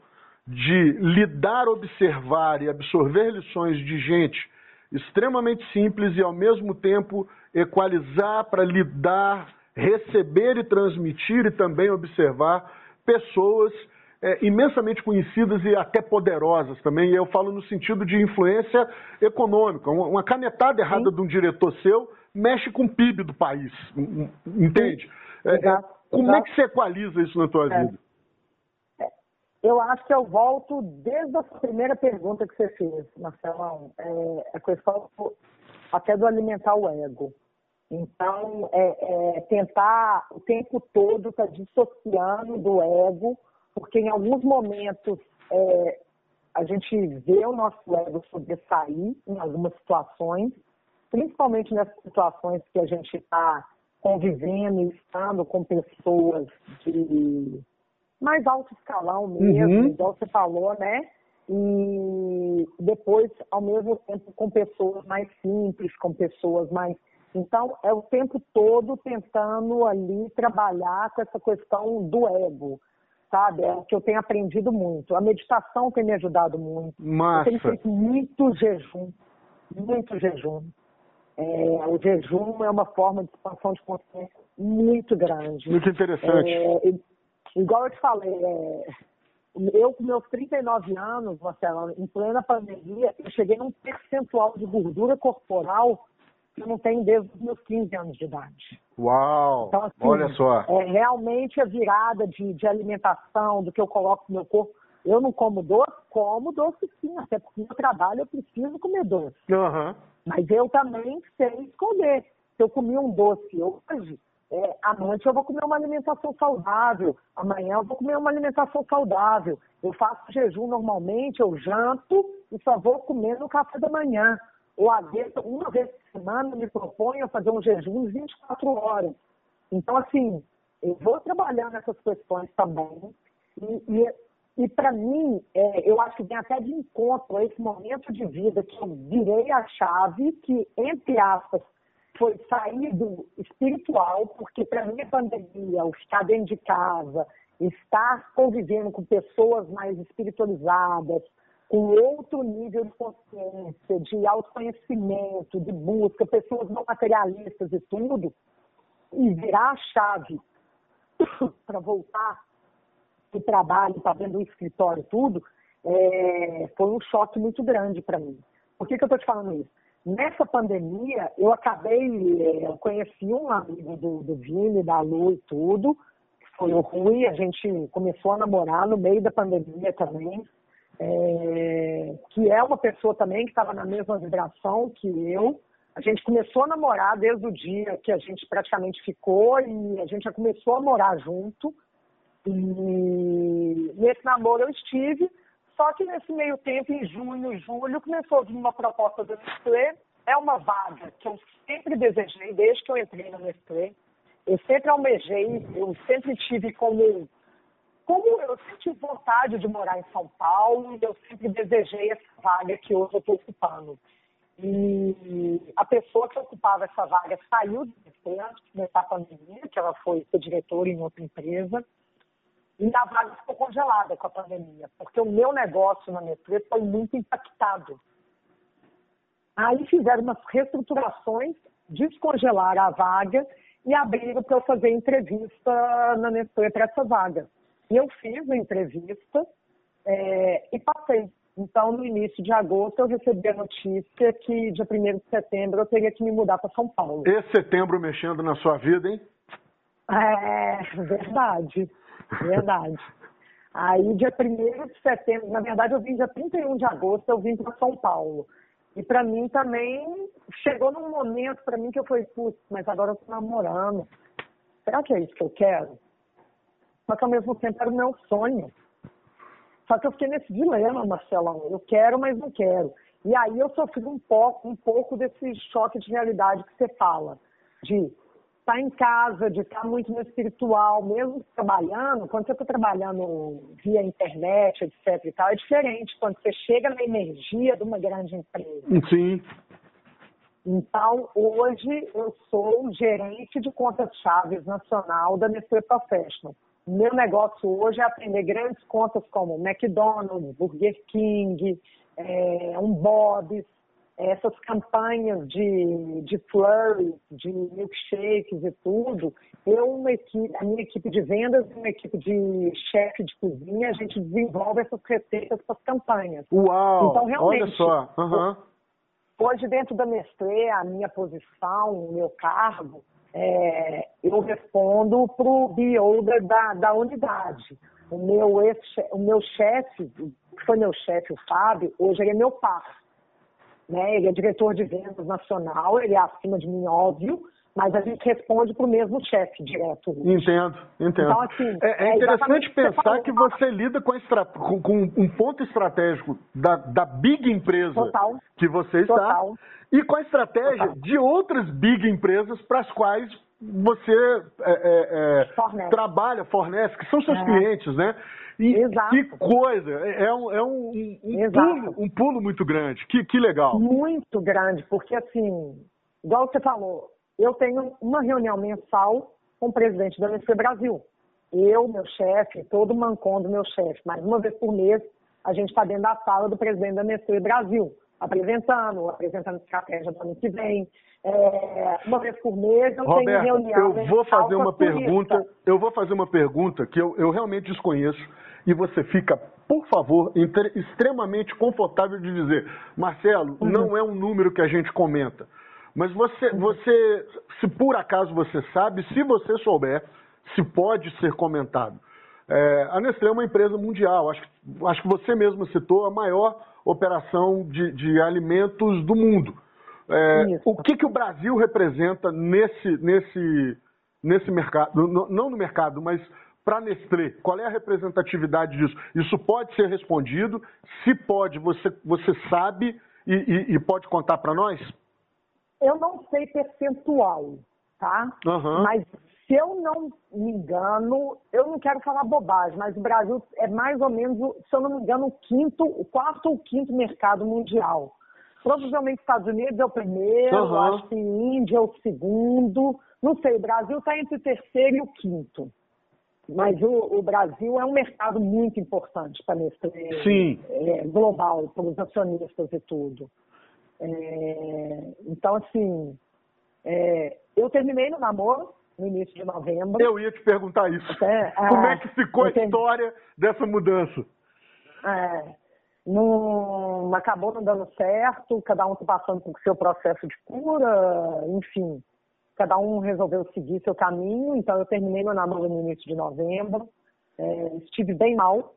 de lidar, observar e absorver lições de gente extremamente simples e ao mesmo tempo equalizar para lidar, receber e transmitir e também observar pessoas é, imensamente conhecidas e até poderosas também. E eu falo no sentido de influência econômica. Uma canetada errada Sim. de um diretor seu mexe com o PIB do país, entende? É, é, como é que você equaliza isso na tua é. vida? É, eu acho que eu volto desde a primeira pergunta que você fez, Marcelão. É a questão até do alimentar o ego. Então, é, é tentar o tempo todo estar tá dissociando do ego porque em alguns momentos é, a gente vê o nosso ego sobressair em algumas situações, principalmente nessas situações que a gente está convivendo e estando com pessoas de mais alto escalão mesmo, uhum. igual você falou, né? E depois, ao mesmo tempo, com pessoas mais simples, com pessoas mais. Então, é o tempo todo tentando ali trabalhar com essa questão do ego, sabe? É o que eu tenho aprendido muito. A meditação tem me ajudado muito. Massa. Eu tenho feito muito jejum, muito jejum. É, o jejum é uma forma de expansão de consciência muito grande. Muito interessante. É, igual eu te falei, é, eu com meus 39 anos, Marcelo, em plena pandemia, eu cheguei num percentual de gordura corporal que eu não tenho desde os meus 15 anos de idade. Uau! Então, assim, Olha só. É realmente a virada de, de alimentação, do que eu coloco no meu corpo. Eu não como doce, como doce sim, até porque no meu trabalho eu preciso comer doce. Uhum. Mas eu também sei escolher. Se eu comi um doce hoje, é, à noite eu vou comer uma alimentação saudável, amanhã eu vou comer uma alimentação saudável. Eu faço jejum normalmente, eu janto e só vou comer no café da manhã. Às vezes, uma vez por semana, eu me proponho a fazer um jejum de 24 horas. Então, assim, eu vou trabalhando essas questões também. E, e e para mim, é, eu acho que vem até de encontro a esse momento de vida que eu virei a chave, que, entre aspas, foi sair do espiritual, porque para mim a pandemia, o ficar dentro de casa, estar convivendo com pessoas mais espiritualizadas, com outro nível de consciência, de autoconhecimento, de busca, pessoas não materialistas e tudo, e virar a chave para voltar o trabalho, para dentro do escritório tudo, é, foi um choque muito grande para mim. Por que, que eu estou te falando isso? Nessa pandemia, eu acabei, é, eu conheci um amigo do, do Vini, da Lu e tudo, foi o Rui, a gente começou a namorar no meio da pandemia também, é, que é uma pessoa também que estava na mesma vibração que eu. A gente começou a namorar desde o dia que a gente praticamente ficou e a gente já começou a morar junto. E nesse namoro eu estive, só que nesse meio tempo, em junho, julho, começou a vir uma proposta do Nestlé. É uma vaga que eu sempre desejei, desde que eu entrei no Nestlé. Eu sempre almejei, eu sempre tive como, como eu tive vontade de morar em São Paulo e eu sempre desejei essa vaga que hoje eu estou ocupando. E a pessoa que ocupava essa vaga saiu do antes de começar a pandemia, que ela foi ser diretora em outra empresa. E a vaga ficou congelada com a pandemia, porque o meu negócio na Nestlé foi muito impactado. Aí fizeram umas reestruturações, descongelaram a vaga e abriram para eu fazer entrevista na Nestlé para essa vaga. E eu fiz a entrevista é, e passei. Então, no início de agosto, eu recebi a notícia que dia 1 de setembro eu teria que me mudar para São Paulo. Esse setembro mexendo na sua vida, hein? É, verdade. Verdade. Aí, dia 1 de setembro, na verdade, eu vim dia 31 de agosto, eu vim para São Paulo. E para mim também, chegou num momento para mim que eu falei, putz, mas agora eu tô namorando. Será que é isso que eu quero? Mas ao mesmo tempo era o meu sonho. Só que eu fiquei nesse dilema, Marcelão. Eu quero, mas não quero. E aí eu sofri um pouco, um pouco desse choque de realidade que você fala. De estar tá em casa, de estar tá muito no espiritual, mesmo trabalhando, quando você está trabalhando via internet, etc e tal, é diferente quando você chega na energia de uma grande empresa. Sim. Então, hoje eu sou gerente de contas chaves nacional da Nestlé Professional. Meu negócio hoje é atender grandes contas como McDonald's, Burger King, é, um Bob's, essas campanhas de, de flurries, de milkshakes e tudo, eu, uma equipe, a minha equipe de vendas e uma equipe de chefe de cozinha, a gente desenvolve essas receitas para as campanhas. Uau! Então, realmente, olha só. Uhum. Hoje, dentro da Nestlé, a minha posição, o meu cargo, é, eu respondo para o BO da, da unidade. O meu, ex, o meu chefe, que foi meu chefe, o Fábio, hoje ele é meu par né? Ele é diretor de vendas nacional, ele é acima de mim, óbvio, mas a gente responde para o mesmo chefe direto. Entendo, entendo. Então, assim, é, é interessante pensar que você lida com, com, um ponto estratégico da, da big empresa Total. que você está Total. E com a estratégia Total. de outras big empresas para as quais você é, é, é fornece. trabalha, fornece, que são seus clientes, né? E Exato. que coisa! É, é um, é um, um, pulo, um pulo muito grande. Que, que legal. Muito grande, porque assim, igual você falou, eu tenho uma reunião mensal com o presidente da NFC Brasil. Eu, meu chefe, todo o mancom do meu chefe, mais uma vez por mês, a gente está dentro da sala do presidente da Nestlé Brasil, apresentando, apresentando estratégia do ano que vem. É, uma vez por mês eu Roberto, tenho reunião. Eu vou fazer uma pergunta, eu vou fazer uma pergunta que eu, eu realmente desconheço e você fica, por favor, extremamente confortável de dizer, Marcelo, uhum. não é um número que a gente comenta. Mas você, você, se por acaso você sabe, se você souber, se pode ser comentado. É, a Nestlé é uma empresa mundial, acho, acho que você mesmo citou a maior operação de, de alimentos do mundo. É, o que, que o Brasil representa nesse, nesse, nesse mercado, não no mercado, mas para Nestlé? Qual é a representatividade disso? Isso pode ser respondido? Se pode, você, você sabe e, e, e pode contar para nós? Eu não sei percentual, tá? Uhum. Mas se eu não me engano, eu não quero falar bobagem, mas o Brasil é mais ou menos, se eu não me engano, o quinto, o quarto ou quinto mercado mundial. Provavelmente Estados Unidos é o primeiro, uhum. acho que Índia é o segundo. Não sei, o Brasil está entre o terceiro e o quinto. Mas o, o, Brasil é um mercado muito importante para Nestlé Sim. É, global, para os acionistas e tudo. É, então, assim, é, eu terminei no namoro no início de novembro. Eu ia te perguntar isso. É, Como é que ficou a história dessa mudança? É, não, acabou não dando certo, cada um está passando por seu processo de cura, enfim, cada um resolveu seguir seu caminho, então eu terminei meu namoro no início de novembro, é, estive bem mal,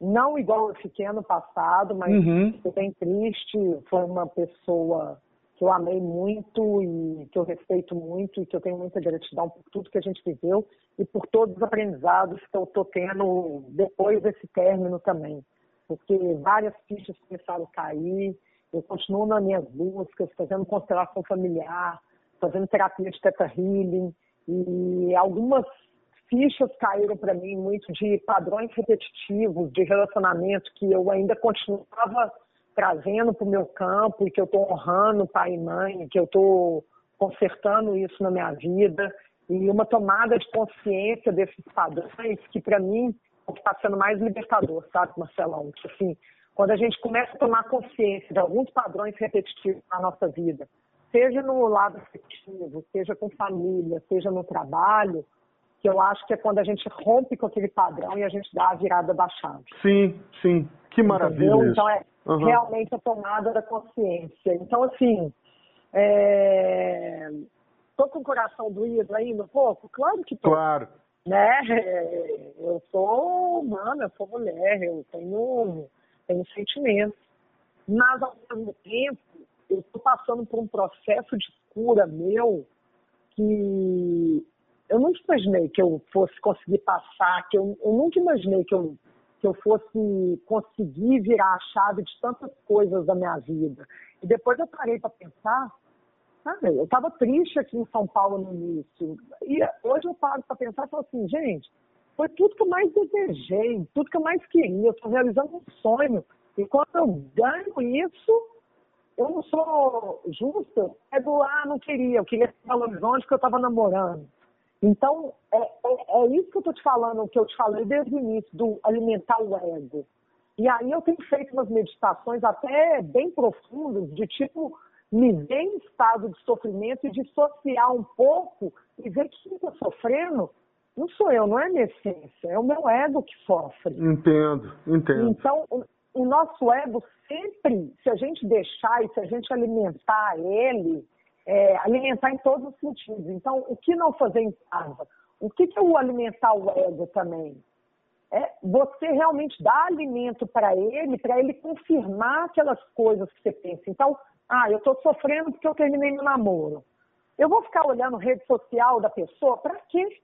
não igual eu fiquei ano passado, mas uhum. bem triste, foi uma pessoa que eu amei muito e que eu respeito muito e que eu tenho muita gratidão por tudo que a gente viveu e por todos os aprendizados que eu estou tendo depois desse término também. Porque várias fichas começaram a cair, eu continuo nas minhas buscas, fazendo constelação familiar, fazendo terapia de teta healing e algumas fichas caíram para mim muito de padrões repetitivos de relacionamento que eu ainda continuava trazendo para o meu campo e que eu estou honrando pai e mãe, que eu estou consertando isso na minha vida e uma tomada de consciência desses padrões que para mim está sendo mais libertador, sabe, Marcelão? Que, assim, quando a gente começa a tomar consciência de alguns padrões repetitivos na nossa vida, seja no lado afetivo, seja com família, seja no trabalho, que eu acho que é quando a gente rompe com aquele padrão e a gente dá a virada da chave. Sim, sim. Que maravilha Entendeu? Então é uhum. realmente a tomada da consciência. Então, assim, é... tô com o coração doído ainda um pouco? Claro que tô. Claro. Né? Eu sou humana, eu sou mulher, eu tenho, tenho sentimentos. Mas, ao mesmo tempo, eu estou passando por um processo de cura meu que eu nunca imaginei que eu fosse conseguir passar, que eu, eu nunca imaginei que eu, que eu fosse conseguir virar a chave de tantas coisas da minha vida. E depois eu parei para pensar, sabe, eu estava triste aqui em São Paulo no início. E hoje eu paro para pensar e falo assim, gente, foi tudo que eu mais desejei, tudo que eu mais queria, eu estou realizando um sonho. E quando eu ganho isso, eu não sou justa, é do, ah, não queria, eu queria Belo Horizonte que eu estava namorando. Então, é, é, é isso que eu estou te falando, que eu te falei desde o início, do alimentar o ego. E aí eu tenho feito umas meditações até bem profundas, de tipo, me ver em estado de sofrimento e dissociar um pouco e ver que quem está sofrendo não sou eu, não é minha essência, é o meu ego que sofre. Entendo, entendo. Então, o, o nosso ego sempre, se a gente deixar e se a gente alimentar ele, é, alimentar em todos os sentidos. Então, o que não fazer em casa? O que, que é o alimentar o ego também? É você realmente dar alimento para ele, para ele confirmar aquelas coisas que você pensa. Então, ah, eu estou sofrendo porque eu terminei meu namoro. Eu vou ficar olhando rede social da pessoa? Para quê?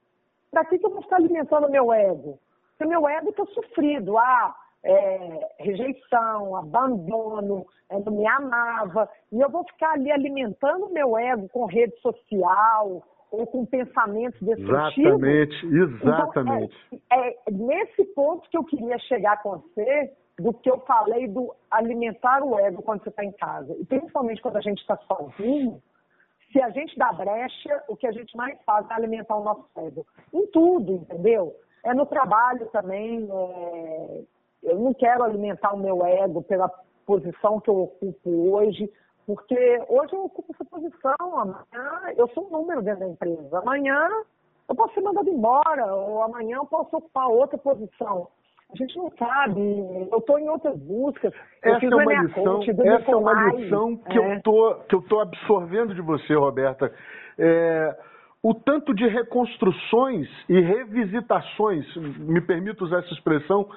Para que, que eu vou ficar alimentando meu ego? Porque meu ego está sofrido. Ah, é, rejeição, abandono, é, não me amava. E eu vou ficar ali alimentando meu ego com rede social ou com pensamentos destrutivos. Exatamente, exatamente. Então, é, é nesse ponto que eu queria chegar com você, do que eu falei do alimentar o ego quando você está em casa. E principalmente quando a gente está sozinho, se a gente dá brecha, o que a gente mais faz é alimentar o nosso ego. Em tudo, entendeu? É no trabalho também. É... Eu não quero alimentar o meu ego pela posição que eu ocupo hoje, porque hoje eu ocupo essa posição, amanhã eu sou um número dentro da empresa. Amanhã eu posso ser mandado embora, ou amanhã eu posso ocupar outra posição. A gente não sabe, eu estou em outras buscas. Essa é uma lição, essa é uma lição que, é. eu tô, que eu estou absorvendo de você, Roberta. É, o tanto de reconstruções e revisitações, me permito usar essa expressão,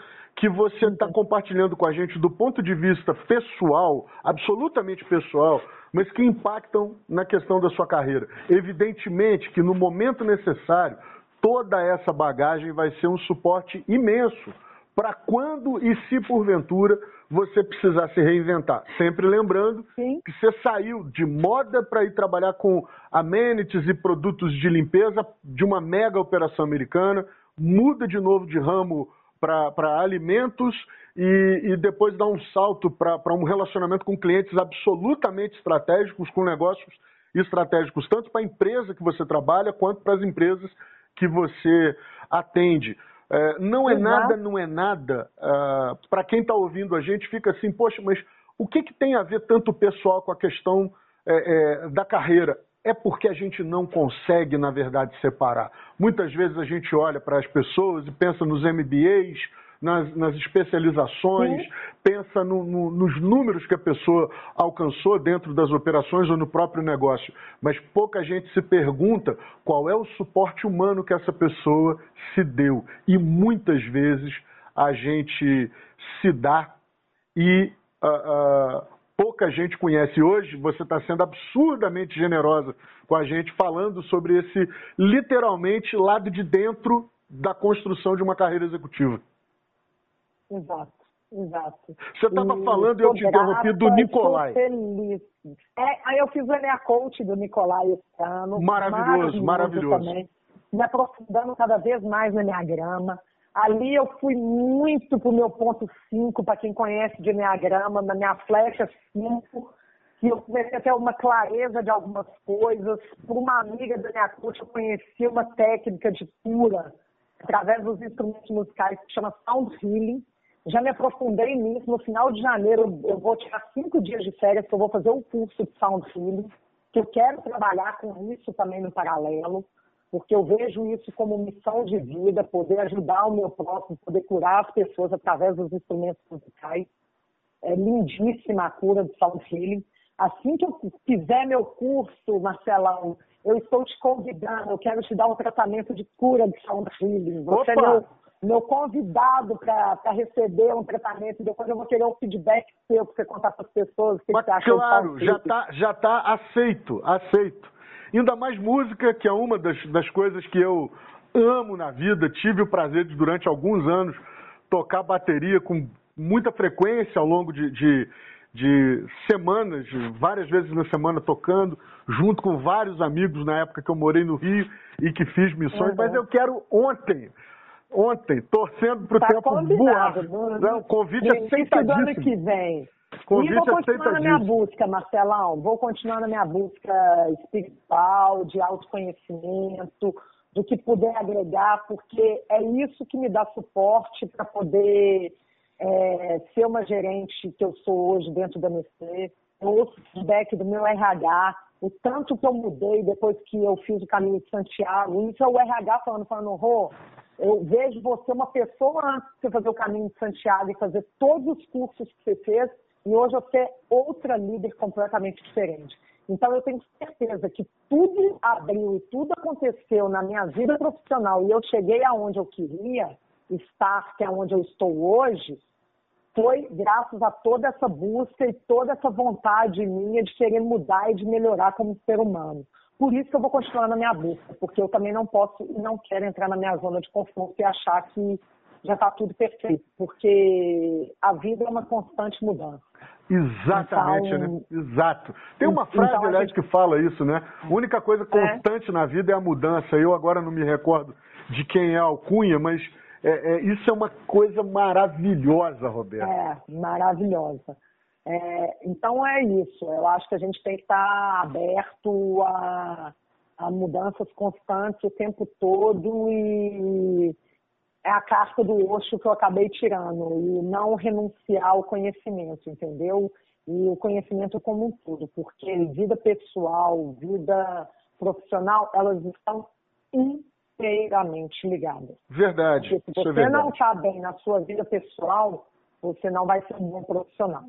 que você está compartilhando com a gente do ponto de vista pessoal, absolutamente pessoal, mas que impactam na questão da sua carreira. Evidentemente que no momento necessário, toda essa bagagem vai ser um suporte imenso para quando e se porventura você precisar se reinventar. Sempre lembrando Sim. que você saiu de moda para ir trabalhar com amenities e produtos de limpeza de uma mega operação americana, muda de novo de ramo para alimentos e, e, depois dá um salto para um relacionamento com clientes absolutamente estratégicos, com negócios estratégicos, tanto para a empresa que você trabalha quanto para as empresas que você atende. É, não é nada, não é nada. Uh, para quem está ouvindo a gente, fica assim, poxa, mas o que, que tem a ver tanto pessoal com a questão é, é, da carreira? É porque a gente não consegue, na verdade, separar. Muitas vezes a gente olha para as pessoas e pensa nos MBAs, nas, nas especializações, Sim. pensa no, no, nos números que a pessoa alcançou dentro das operações ou no próprio negócio. Mas pouca gente se pergunta qual é o suporte humano que essa pessoa se deu. E muitas vezes a gente se dá e uh, uh, pouca gente conhece. Hoje você está sendo absurdamente generosa com a gente, falando sobre esse literalmente lado de dentro da construção de uma carreira executiva. Exato, exato. Você estava falando e eu te interrompi do Nicolai. Feliz. É, aí eu fiz o Enea Coach do Nicolai esse ano. Maravilhoso, maravilhoso. maravilhoso. Também, me aprofundando cada vez mais no Enneagrama. Ali eu fui muito para o meu ponto 5, para quem conhece de Enneagrama, na minha flecha 5, que eu comecei a ter uma clareza de algumas coisas. Por uma amiga da minha coach, eu conheci uma técnica de cura através dos instrumentos musicais que chama Sound Healing, já me aprofundei nisso. No final de janeiro, eu vou tirar cinco dias de férias, que eu vou fazer um curso de Sound Healing, que eu quero trabalhar com isso também no paralelo, porque eu vejo isso como missão de vida, poder ajudar o meu próximo, poder curar as pessoas através dos instrumentos musicais. É lindíssima a cura do Sound Healing. Assim que eu fizer meu curso, Marcelão, eu estou te convidando, eu quero te dar um tratamento de cura de Sound Healing. Você é Opa. é meu meu convidado para receber um tratamento, depois eu vou querer um feedback seu para você contar para as pessoas o que, Mas, você acha. Claro, já está já tá aceito, aceito. Ainda mais música, que é uma das, das coisas que eu amo na vida, tive o prazer de, durante alguns anos, tocar bateria com muita frequência ao longo de, de, de semanas, várias vezes na semana tocando, junto com vários amigos na época que eu morei no Rio e que fiz missões, uhum. mas eu quero ontem ontem, torcendo para o tá tempo voar. Não, convite aceitadíssimo. ano que vem. Convite e vou continuar na minha busca, Marcelão. Vou continuar na minha busca espiritual, de autoconhecimento, do que puder agregar, porque é isso que me dá suporte para poder é, ser uma gerente que eu sou hoje dentro da MC. Eu ouço feedback do meu RH, o tanto que eu mudei depois que eu fiz o caminho de Santiago. Isso é o RH falando, falando, Rô, eu vejo você uma pessoa antes de você fazer o caminho de Santiago e fazer todos os cursos que você fez, e hoje você é outra líder completamente diferente. Então, eu tenho certeza que tudo abriu e tudo aconteceu na minha vida profissional e eu cheguei aonde eu queria estar, que é onde eu estou hoje, foi graças a toda essa busca e toda essa vontade minha de querer mudar e de melhorar como ser humano. Por isso que eu vou continuar na minha busca, porque eu também não posso e não quero entrar na minha zona de conforto e achar que já está tudo perfeito, porque a vida é uma constante mudança. Exatamente, então, né? Exato. Tem uma frase, então, aliás, gente... que fala isso, né? A única coisa é. constante é. na vida é a mudança. Eu agora não me recordo de quem é a alcunha, mas é, é, isso é uma coisa maravilhosa, Roberto. É, maravilhosa. É, então é isso. Eu acho que a gente tem que estar aberto a, a mudanças constantes o tempo todo e é a carta do Osho que eu acabei tirando e não renunciar ao conhecimento, entendeu? E o conhecimento como um todo, porque vida pessoal, vida profissional, elas estão inteiramente ligadas. Verdade. Porque se você é não está bem na sua vida pessoal, você não vai ser um bom profissional.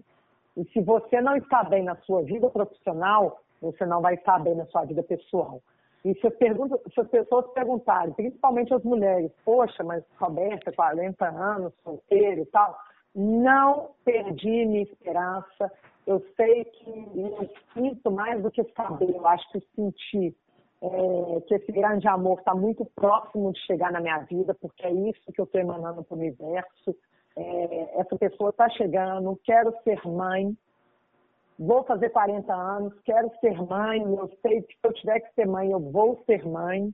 E se você não está bem na sua vida profissional, você não vai estar bem na sua vida pessoal. E se, pergunto, se as pessoas perguntarem, principalmente as mulheres, poxa, mas Roberta, 40 anos, solteira e tal, não perdi minha esperança. Eu sei que eu sinto mais do que saber, eu acho que senti é, que esse grande amor está muito próximo de chegar na minha vida, porque é isso que eu estou emanando para o universo. É, essa pessoa está chegando, quero ser mãe, vou fazer 40 anos, quero ser mãe, eu sei que se eu tiver que ser mãe, eu vou ser mãe.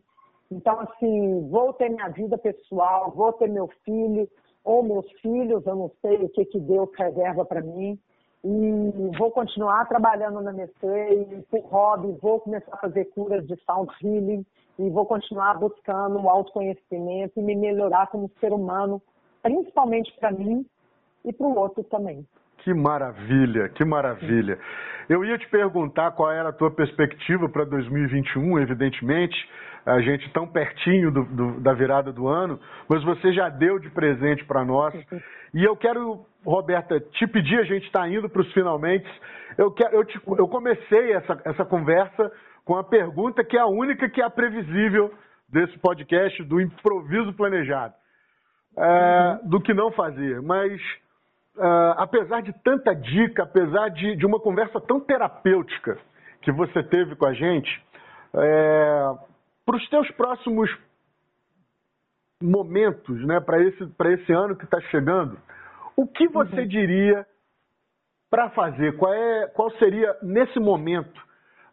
Então, assim, vou ter minha vida pessoal, vou ter meu filho ou meus filhos, eu não sei o que, que Deus reserva para mim. E vou continuar trabalhando na Nestlé, por hobby, vou começar a fazer curas de sound healing e vou continuar buscando o autoconhecimento e me melhorar como ser humano, principalmente para mim e para o outro também. Que maravilha, que maravilha. Eu ia te perguntar qual era a tua perspectiva para 2021, evidentemente, a gente tão pertinho do, do, da virada do ano, mas você já deu de presente para nós. E eu quero, Roberta, te pedir, a gente está indo para os finalmente. Eu, quero, eu, te, eu comecei essa, essa conversa com a pergunta que é a única que é previsível desse podcast, do improviso planejado, é, do que não fazer. Mas uh, apesar de tanta dica, apesar de, de, uma conversa tão terapêutica que você teve com a gente, é, para os teus próximos momentos, né, para esse, esse ano que está chegando, o que você uhum. diria para fazer? Qual, é, qual seria, nesse momento,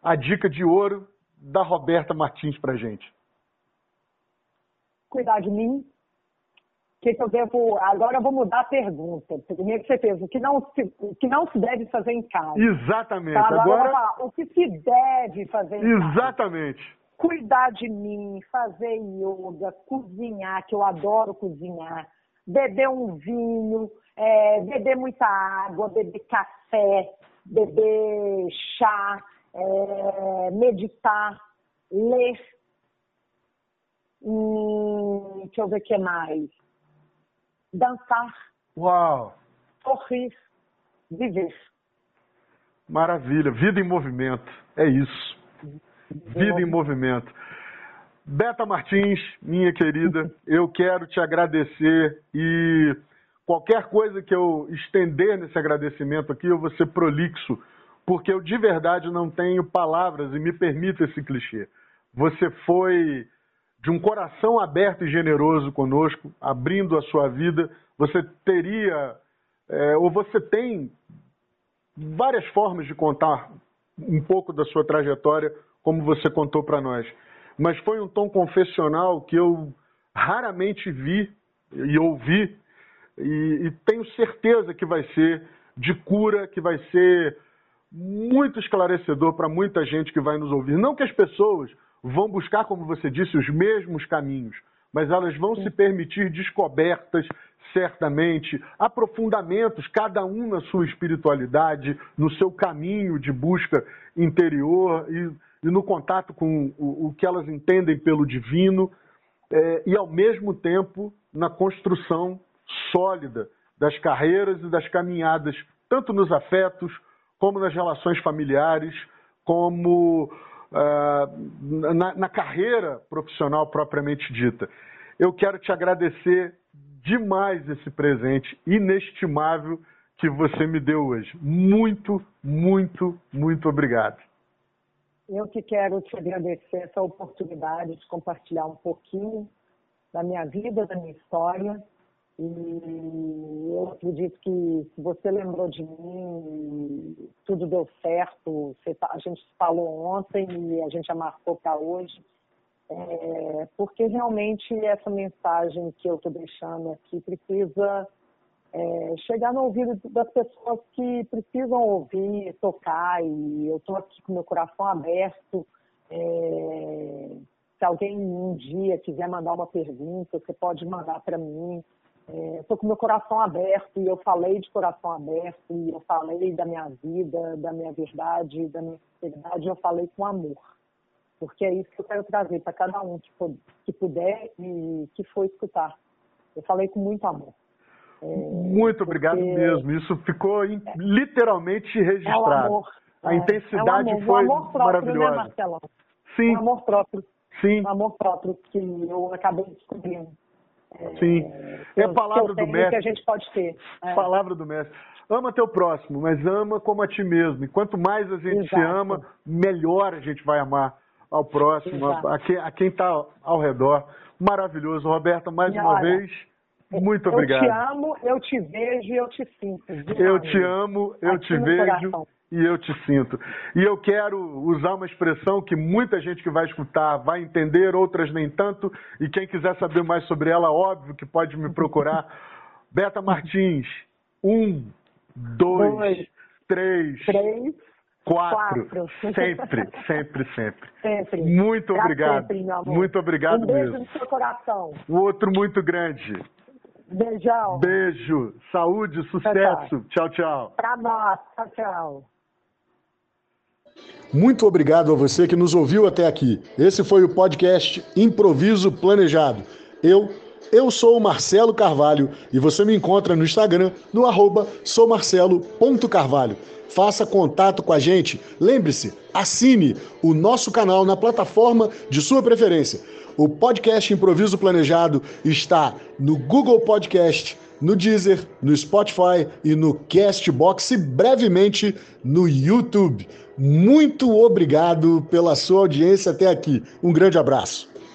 a dica de ouro da Roberta Martins para a gente? Cuidar de mim, que, que eu devo. Agora eu vou mudar a pergunta. Primeiro que você fez, o que não se, o que não se deve fazer em casa. Exatamente. Tá? Agora, agora... Falar, o que se deve fazer em Exatamente. casa. Exatamente. Cuidar de mim, fazer yoga, cozinhar, que eu adoro cozinhar, beber um vinho, é, beber muita água, beber café, beber chá, é, meditar, ler. Hum, deixa eu ver o que mais dançar, Uau. sorrir, viver. Maravilha, vida em movimento, é isso. Vida em movimento. Beta Martins, minha querida, eu quero te agradecer e qualquer coisa que eu estender nesse agradecimento aqui, eu vou ser prolixo, porque eu de verdade não tenho palavras e me permita esse clichê. Você foi de um coração aberto e generoso conosco, abrindo a sua vida, você teria, é, ou você tem várias formas de contar um pouco da sua trajetória, como você contou para nós. Mas foi um tom confessional que eu raramente vi e ouvi, e, e tenho certeza que vai ser de cura, que vai ser muito esclarecedor para muita gente que vai nos ouvir. Não que as pessoas vão buscar, como você disse, os mesmos caminhos, mas elas vão Sim. se permitir descobertas, certamente, aprofundamentos, cada um na sua espiritualidade, no seu caminho de busca interior e, e no contato com o, o, que elas entendem pelo divino, é, e ao mesmo tempo na construção sólida das carreiras e das caminhadas, tanto nos afetos, como nas relações familiares, como uh, na, na carreira profissional propriamente dita. Eu quero te agradecer demais esse presente inestimável que você me deu hoje. Muito, muito, muito obrigado. Eu que quero te agradecer essa oportunidade de compartilhar um pouquinho da minha vida, da minha história. E eu acredito que se você lembrou de mim, tudo deu certo. Tá, a gente falou ontem e a gente já marcou para hoje. É, porque realmente essa mensagem que eu estou deixando aqui precisa é, chegar no ouvido das pessoas que precisam ouvir, tocar, e eu estou aqui com meu coração aberto. É, se alguém um dia quiser mandar uma pergunta, você pode mandar para mim. Estou é, com meu coração aberto e eu falei de coração aberto e eu falei da minha vida, da minha verdade, da minha sinceridade, eu falei com amor. Porque é isso que eu quero trazer para cada um que, que puder e que for escutar. Eu falei com muito amor. É, muito obrigado mesmo. Isso ficou literalmente registrado. É amor, a é, intensidade é foi amor próprio, né, maravilhosa. Né? Sim. O amor próprio. Sim. O amor próprio que eu acabei descobrindo. Sim. É a palavra do mestre. que a gente pode ter. É. Palavra do mestre. Ama teu próximo, mas ama como a ti mesmo. E quanto mais a gente Exato. se ama, melhor a gente vai amar ao próximo, a, a, quem está ao redor. Maravilhoso. Roberta, mais uma vez, muito obrigado. Eu te amo, eu te vejo e eu te sinto. Eu te amo, eu Aqui te vejo coração. E eu te sinto. E eu quero usar uma expressão que muita gente que vai escutar vai entender, outras nem tanto. E quem quiser saber mais sobre ela, óbvio que pode me procurar. Beta Martins, um, dois, dois três, três Quatro. Quatro. Sempre, sempre, sempre. Sempre. Muito pra obrigado. Sempre, muito obrigado um beijo mesmo. no seu coração. O outro muito grande. Beijão. Beijo. Saúde, sucesso. Tchau, tchau. Pra nós. Tchau, tchau. Muito obrigado a você que nos ouviu até aqui. Esse foi o podcast Improviso Planejado. Eu, eu sou o Marcelo Carvalho e você me encontra no Instagram no arroba soumarcelo.carvalho faça contato com a gente. Lembre-se, assine o nosso canal na plataforma de sua preferência. O podcast Improviso Planejado está no Google Podcast, no Deezer, no Spotify e no Castbox e brevemente no YouTube. Muito obrigado pela sua audiência até aqui. Um grande abraço.